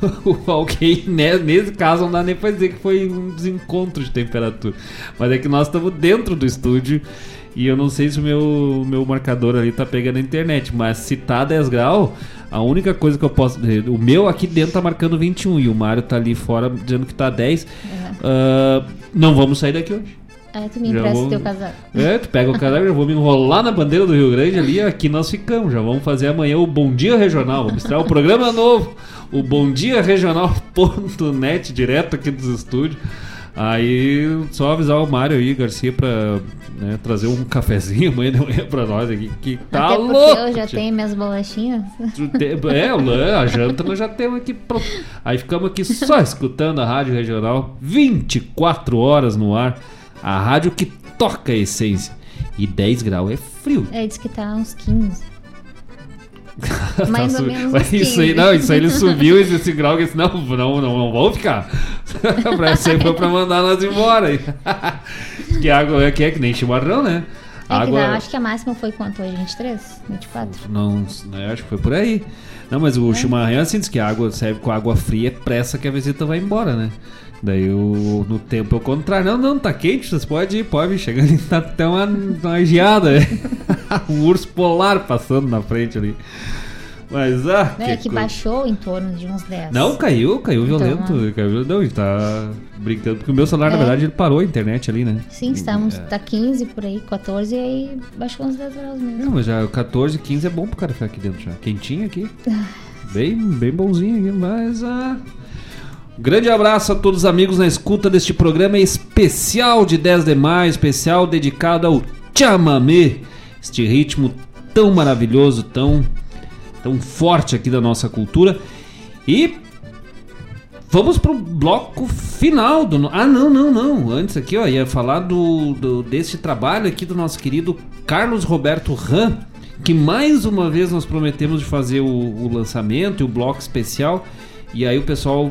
Alguém, né, nesse caso, não dá nem pra dizer que foi um desencontro de temperatura. Mas é que nós estamos dentro do estúdio e eu não sei se o meu, meu marcador ali tá pegando a internet. Mas se tá 10 graus, a única coisa que eu posso. O meu aqui dentro tá marcando 21 e o Mário tá ali fora dizendo que tá 10. Uhum. Uh, não vamos sair daqui hoje. É, tu me empresta teu casaco. É, tu pega o casaco, eu vou me enrolar na bandeira do Rio Grande ali, aqui nós ficamos. Já vamos fazer amanhã o Bom Dia Regional. Vamos estrear o programa novo, o Bom Dia Regional.net, direto aqui dos estúdios. Aí só avisar o Mário aí, Garcia, pra né, trazer um cafezinho amanhã de manhã pra nós aqui, que tá Até porque louco. eu já tenho minhas bolachinhas. É, a janta nós já temos aqui pronto. Aí ficamos aqui só escutando a Rádio Regional, 24 horas no ar. A rádio que toca a essência. E 10 graus é frio. É, diz que tá uns 15. Mais tá ou menos Mas isso aí, não, isso aí ele subiu esse grau que disse, não, não, não, não vão ficar. Isso aí foi pra mandar nós embora. que água é que é que nem chimarrão, né? É água... Não, acho que a máxima foi quanto hoje? 23? 24? Não, não acho que foi por aí. Não, mas o é. chimarrão é assim, diz que a água serve com água fria, é pressa que a visita vai embora, né? Daí o, no tempo ao contrário, não, não, tá quente, vocês podem ir, pode ir, chegando tá até uma, uma geada, né? um urso polar passando na frente ali. Mas, ah. É, que, que baixou em torno de uns 10. Não, caiu, caiu então, violento. Ah. Caiu, não, ele tá brincando. Porque o meu celular, é. na verdade, ele parou a internet ali, né? Sim, estamos, é. tá 15 por aí, 14 e aí baixou uns 10 graus mesmo. Não, mas já 14, 15 é bom pro cara ficar aqui dentro já. Quentinho aqui. bem, bem bonzinho aqui, mas ah. Grande abraço a todos os amigos na escuta deste programa especial de 10 de maio, especial dedicado ao chamamé, este ritmo tão maravilhoso, tão tão forte aqui da nossa cultura. E vamos pro bloco final do. Ah, não, não, não. Antes aqui, ó, ia falar do, do desse trabalho aqui do nosso querido Carlos Roberto Ram, que mais uma vez nós prometemos de fazer o, o lançamento e o bloco especial. E aí o pessoal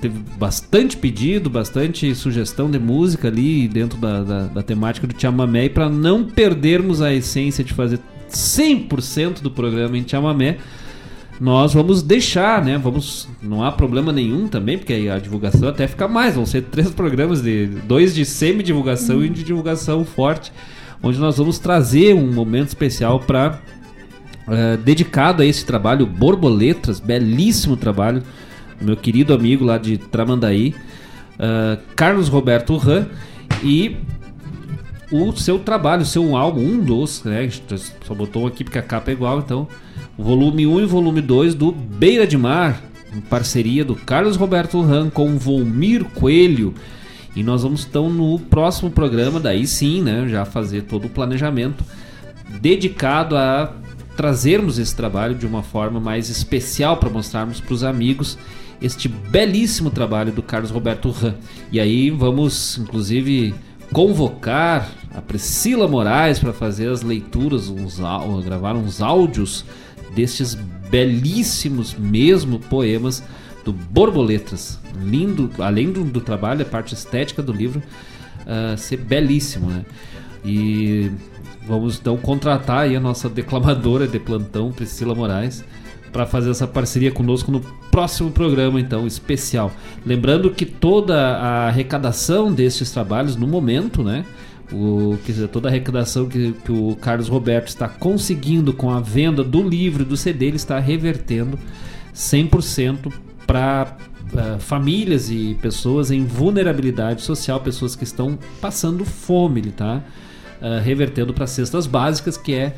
teve bastante pedido, bastante sugestão de música ali dentro da, da, da temática do chamamé. E para não perdermos a essência de fazer 100% do programa em chamamé, nós vamos deixar, né? Vamos, não há problema nenhum também, porque a divulgação até fica mais. Vão ser três programas de dois de semi-divulgação uhum. e de divulgação forte, onde nós vamos trazer um momento especial para uh, eh, dedicado a esse trabalho Borboletas, belíssimo trabalho meu querido amigo lá de Tramandaí, uh, Carlos Roberto Ran e o seu trabalho, o seu álbum, um dos, né? Só botou aqui porque a capa é igual, então. Volume 1 e volume 2 do Beira de Mar, em parceria do Carlos Roberto Ram com Volmir Coelho. E nós vamos então no próximo programa, daí sim, né? Já fazer todo o planejamento dedicado a trazermos esse trabalho de uma forma mais especial para mostrarmos para os amigos este belíssimo trabalho do Carlos Roberto Ran. E aí vamos, inclusive, convocar a Priscila Moraes para fazer as leituras, uns, gravar uns áudios destes belíssimos mesmo poemas do Borboletas. Lindo, além do, do trabalho, a parte estética do livro uh, ser belíssimo, né? E vamos então contratar aí a nossa declamadora de plantão, Priscila Moraes, para fazer essa parceria conosco no próximo programa, então, especial. Lembrando que toda a arrecadação destes trabalhos, no momento, né? O, quer dizer, toda a arrecadação que, que o Carlos Roberto está conseguindo com a venda do livro e do CD, ele está revertendo 100% para eh, famílias e pessoas em vulnerabilidade social, pessoas que estão passando fome, ele tá uh, revertendo para cestas básicas, que é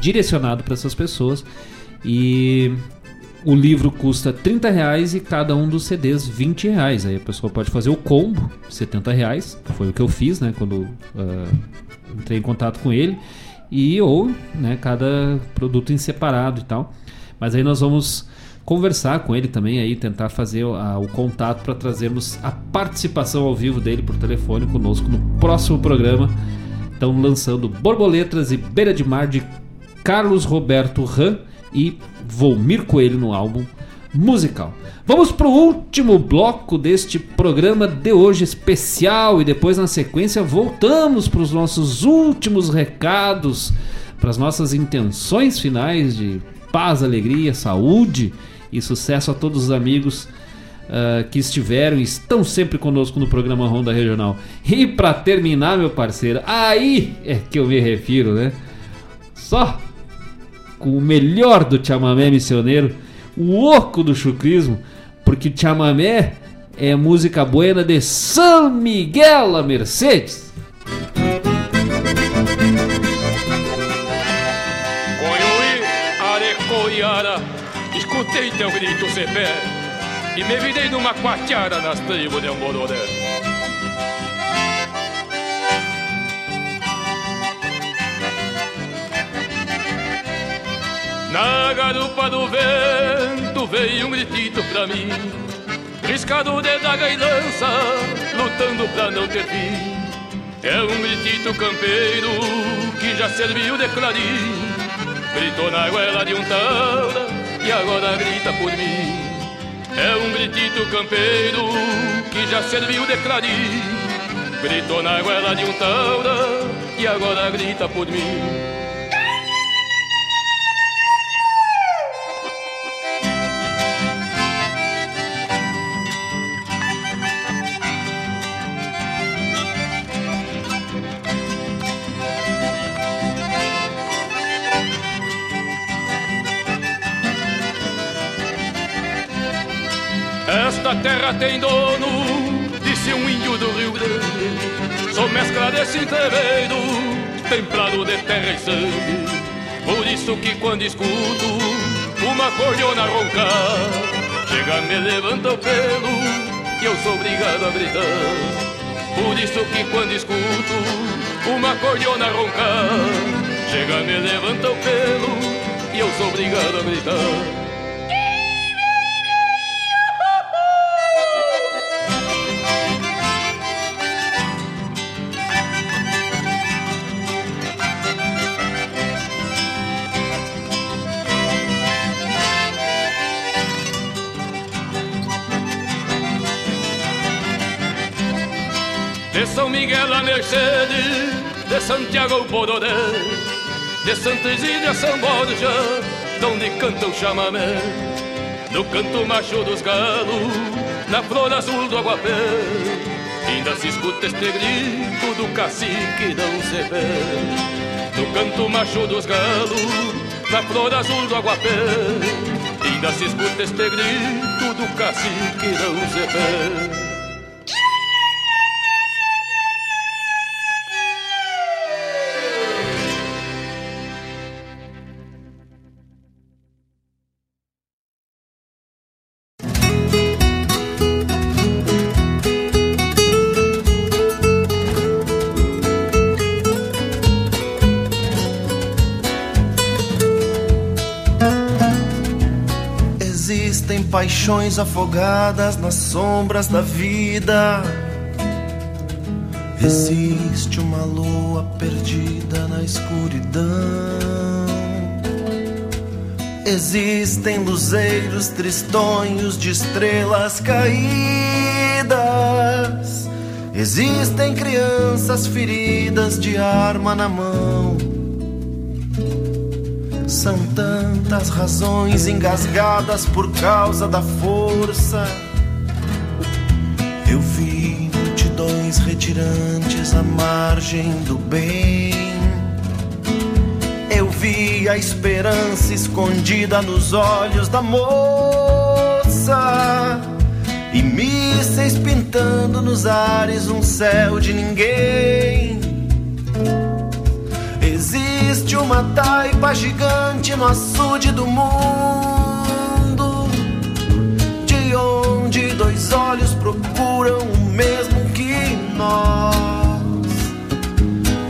direcionado para essas pessoas. E o livro custa 30 reais e cada um dos CDs 20 reais. Aí a pessoa pode fazer o combo, 70 reais. Foi o que eu fiz, né? Quando uh, entrei em contato com ele. E ou, né, cada produto em separado e tal. Mas aí nós vamos conversar com ele também aí, tentar fazer a, o contato para trazermos a participação ao vivo dele por telefone conosco no próximo programa. Estão lançando Borboletas e Beira de Mar de Carlos Roberto Ram e Volmir Coelho no álbum musical. Vamos para o último bloco deste programa de hoje especial e depois na sequência voltamos para os nossos últimos recados, para as nossas intenções finais de paz, alegria, saúde e sucesso a todos os amigos uh, que estiveram e estão sempre conosco no programa Ronda Regional. E para terminar, meu parceiro, aí é que eu me refiro, né? Só com o melhor do chamamé missioneiro, o oco do chucrismo, porque chamamé é música buena de São Miguel a Mercedes. escutei teu grito e me virei numa nas tribos de. Na garupa do vento veio um gritito pra mim Riscado de daga e lança, lutando pra não ter fim. É um gritito campeiro que já serviu de clarim. Gritou na goela de um taura e agora grita por mim. É um gritito campeiro que já serviu de clarim. Gritou na goela de um taura e agora grita por mim Esta terra tem dono, disse um índio do Rio Grande. Sou mescla desse entreveiro, templado de terra e sangue. Por isso que quando escuto uma cordiona roncar, chega, me levanta o pelo e eu sou obrigado a gritar. Por isso que quando escuto uma cordiona roncar, chega, me levanta o pelo e eu sou obrigado a gritar. De Santiago Bororé, de Santa Isília São Borja, donde canta o chamamé. No canto macho dos galos, na flor azul do aguapé, ainda se escuta este grito do cacique não se vê. No canto macho dos galos, na flor azul do aguapé, ainda se escuta este grito do cacique não se vê. Paixões afogadas nas sombras da vida. Existe uma lua perdida na escuridão. Existem luzeiros tristonhos de estrelas caídas. Existem crianças feridas de arma na mão. São tantas razões engasgadas por causa da força. Eu vi multidões retirantes à margem do bem. Eu vi a esperança escondida nos olhos da moça. E mísseis pintando nos ares um céu de ninguém. Uma taipa gigante no açude do mundo, de onde dois olhos procuram o mesmo que nós.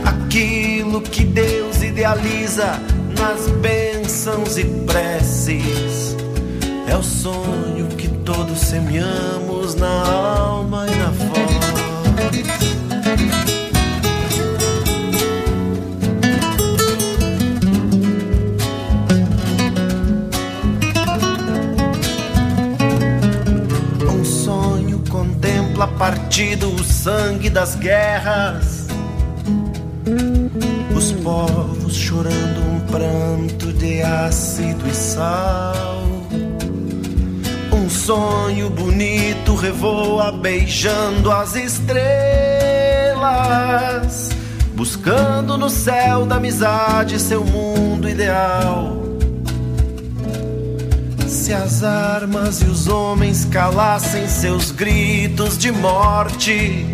Aquilo que Deus idealiza nas bênçãos e preces é o sonho que todos semeamos na alma e na voz. Contempla partido o sangue das guerras. Os povos chorando um pranto de ácido e sal. Um sonho bonito revoa beijando as estrelas, buscando no céu da amizade seu mundo ideal. Se as armas e os homens calassem seus gritos de morte,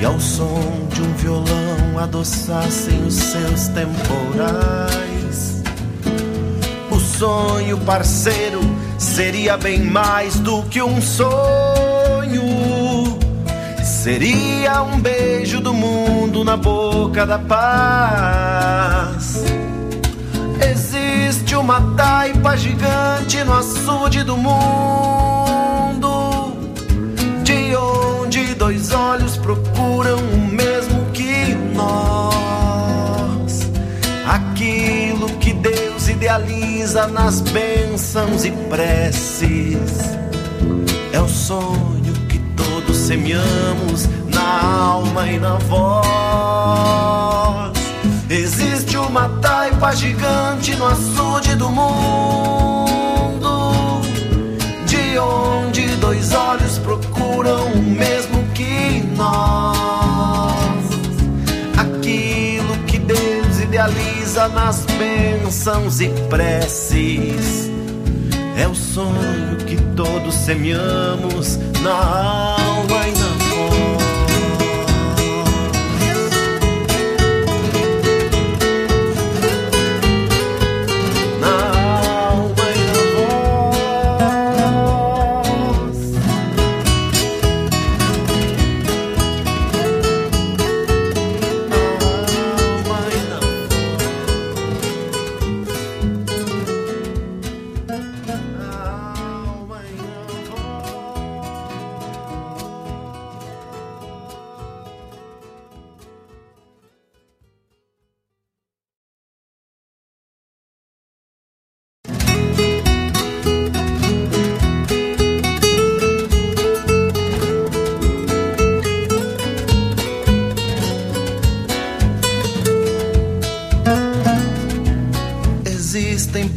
e ao som de um violão adoçassem os seus temporais, o sonho parceiro seria bem mais do que um sonho. Seria um beijo do mundo na boca da paz. Existe uma taipa gigante no açude do mundo, de onde dois olhos procuram o mesmo que nós. Aquilo que Deus idealiza nas bênçãos e preces é o sonho que todos semeamos na alma e na voz. Existe uma taipa gigante no açude do mundo, de onde dois olhos procuram o mesmo que nós. Aquilo que Deus idealiza nas bênçãos e preces é o sonho que todos semeamos na alma e na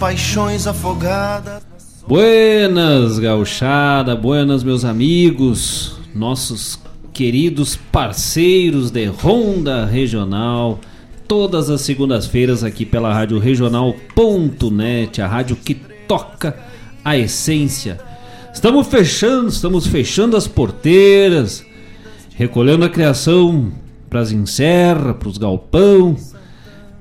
paixões afogadas. Buenas, gauchada, buenas, meus amigos, nossos queridos parceiros de Ronda Regional, todas as segundas-feiras aqui pela Rádio Regional.net, a rádio que toca a essência. Estamos fechando, estamos fechando as porteiras, recolhendo a criação para as encerra, para os galpão,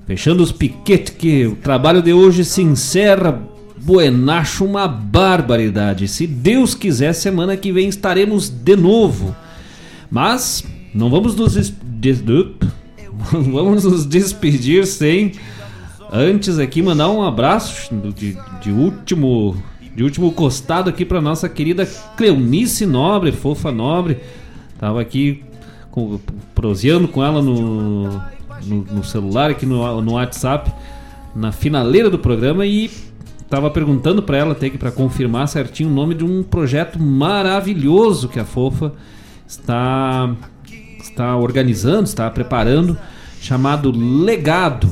fechando os piquetes que o trabalho de hoje se encerra Buenacho, uma barbaridade. Se Deus quiser, semana que vem estaremos de novo. Mas não vamos nos, des- vamos nos despedir sem antes aqui mandar um abraço de, de último de último costado aqui para nossa querida Cleonice Nobre, fofa Nobre. Tava aqui com, proseando com ela no, no, no celular, aqui no, no WhatsApp, na finaleira do programa e tava perguntando para ela, até que para confirmar certinho o nome de um projeto maravilhoso que a Fofa está está organizando, está preparando, chamado Legado,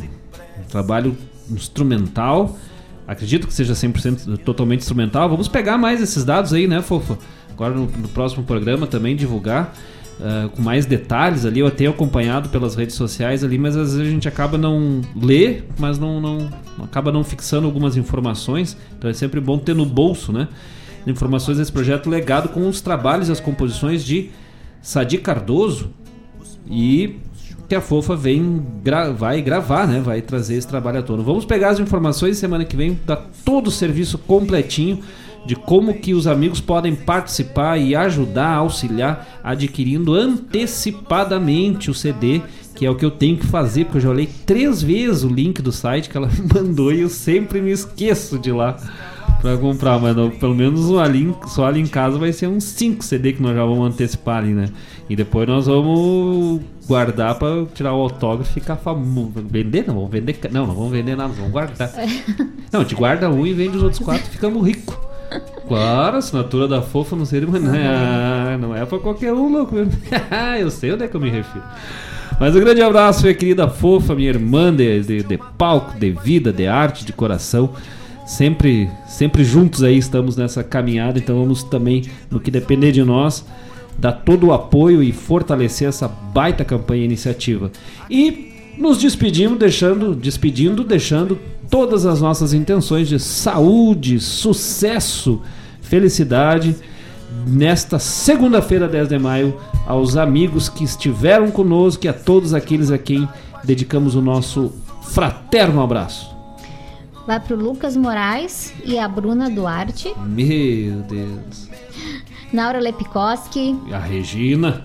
um trabalho instrumental. Acredito que seja 100% totalmente instrumental. Vamos pegar mais esses dados aí, né, Fofa? Agora no, no próximo programa também divulgar uh, com mais detalhes ali. Eu tenho acompanhado pelas redes sociais ali, mas às vezes a gente acaba não lê, mas não, não acaba não fixando algumas informações. Então é sempre bom ter no bolso, né? Informações desse projeto legado com os trabalhos e as composições de Sadi Cardoso e que a Fofa vem gra vai gravar, né? Vai trazer esse trabalho à tona. Vamos pegar as informações semana que vem, dar todo o serviço completinho de como que os amigos podem participar e ajudar, auxiliar, adquirindo antecipadamente o CD, que é o que eu tenho que fazer, porque eu já olhei três vezes o link do site que ela me mandou e eu sempre me esqueço de ir lá para comprar, mas não, pelo menos ali, só ali em casa vai ser uns 5 CD que nós já vamos antecipar ali, né? E depois nós vamos guardar para tirar o autógrafo e ficar famoso. Vender? Não, vamos vender. Não, não vamos vender nada, vamos guardar. Não, a gente guarda um e vende os outros quatro ficamos ricos. Claro, assinatura da fofa não seria. Não é, não é pra qualquer um, louco. eu sei onde é que eu me refiro. Mas um grande abraço, minha querida fofa, minha irmã de, de, de palco, de vida, de arte, de coração sempre sempre juntos aí estamos nessa caminhada, então vamos também no que depender de nós dar todo o apoio e fortalecer essa baita campanha e iniciativa. E nos despedimos deixando despedindo deixando todas as nossas intenções de saúde, sucesso, felicidade nesta segunda-feira, 10 de maio, aos amigos que estiveram conosco e a todos aqueles a quem dedicamos o nosso fraterno abraço vai pro Lucas Moraes e a Bruna Duarte. Meu Deus. Naura Lepikoski. A Regina.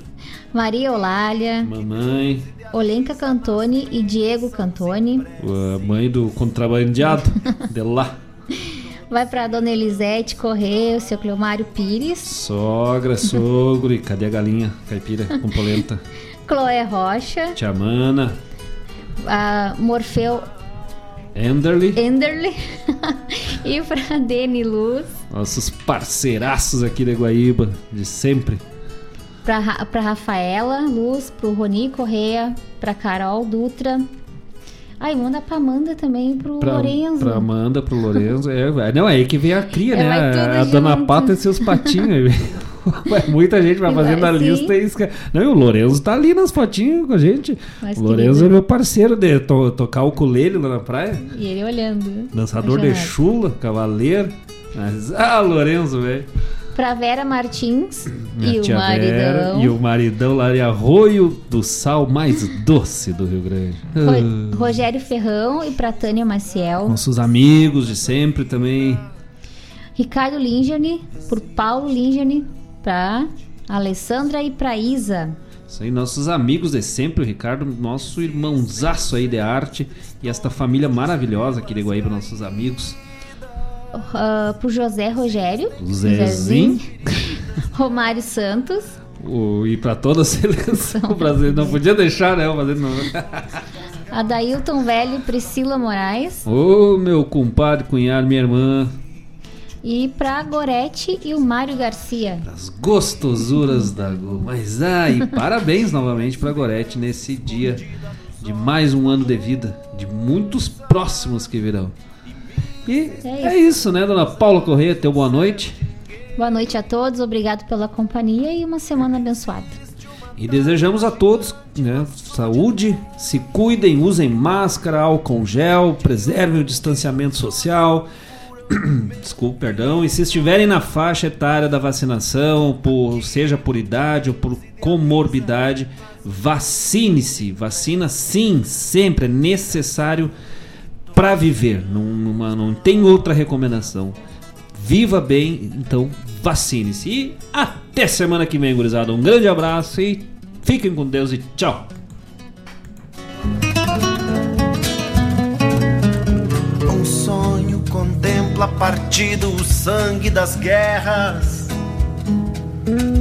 Maria Olália. Mamãe. Olenka Cantoni e Diego Cantoni. A mãe do contrabandeado de lá. Vai para Dona Elisete Correia, o seu Cleomário Pires. Sogra, sogro e cadê a galinha caipira com polenta? Chloé Rocha. Tia Mana. A Morfeu Enderly. Enderly. e pra Deni Luz. Nossos parceiraços aqui da Guaíba, de sempre. Pra, pra Rafaela Luz, pro Roni Correia, pra Carol Dutra. Ai, manda pra Amanda também, pro pra, Lorenzo. Pra Amanda, pro Lorenzo. É, não, é aí que vem a cria, é, né? A, a Dona Pata e seus patinhos. Muita gente vai fazendo vai, a lista e esque... Não, e o Lorenzo tá ali nas fotinhas com a gente. Mas o Lorenzo querido. é meu parceiro de to tocar o ukulele lá na praia. E ele olhando. Dançador de chula, cavaleiro. Mas, ah, Lorenzo, velho. Pra Vera Martins e o maridão. E o maridão lá de Arroio do Sal mais doce do Rio Grande. Ro Rogério Ferrão e pra Tânia Maciel. Nossos amigos de sempre também. Ricardo Lingerne, por Paulo Lingerne, para Alessandra e para Isa. Isso aí, nossos amigos de sempre, o Ricardo, nosso irmãozaço aí de arte e esta família maravilhosa aqui de Guaíba, nossos amigos. Uh, pro José Rogério. Zezinho. Romário Santos. O, e para toda a seleção brasileira. Não podia deixar, né? Fazer não. Adailton Velho Priscila Moraes. Ô, oh, meu compadre, cunhado, minha irmã. E para Gorete e o Mário Garcia. As gostosuras da Go. Mas ai, ah, parabéns novamente para Gorete nesse dia de mais um ano de vida, de muitos próximos que virão. E é isso, é isso né, dona Paula Correia? Teu boa noite. Boa noite a todos, obrigado pela companhia e uma semana abençoada. E desejamos a todos né, saúde, se cuidem, usem máscara, álcool gel, preservem o distanciamento social Desculpe, perdão. E se estiverem na faixa etária da vacinação, por, seja por idade ou por comorbidade, vacine-se. Vacina sim, sempre é necessário para viver. Não, não, não tem outra recomendação. Viva bem, então vacine-se. E até semana que vem, gurizada. Um grande abraço e fiquem com Deus e tchau. pela partida, o sangue das guerras.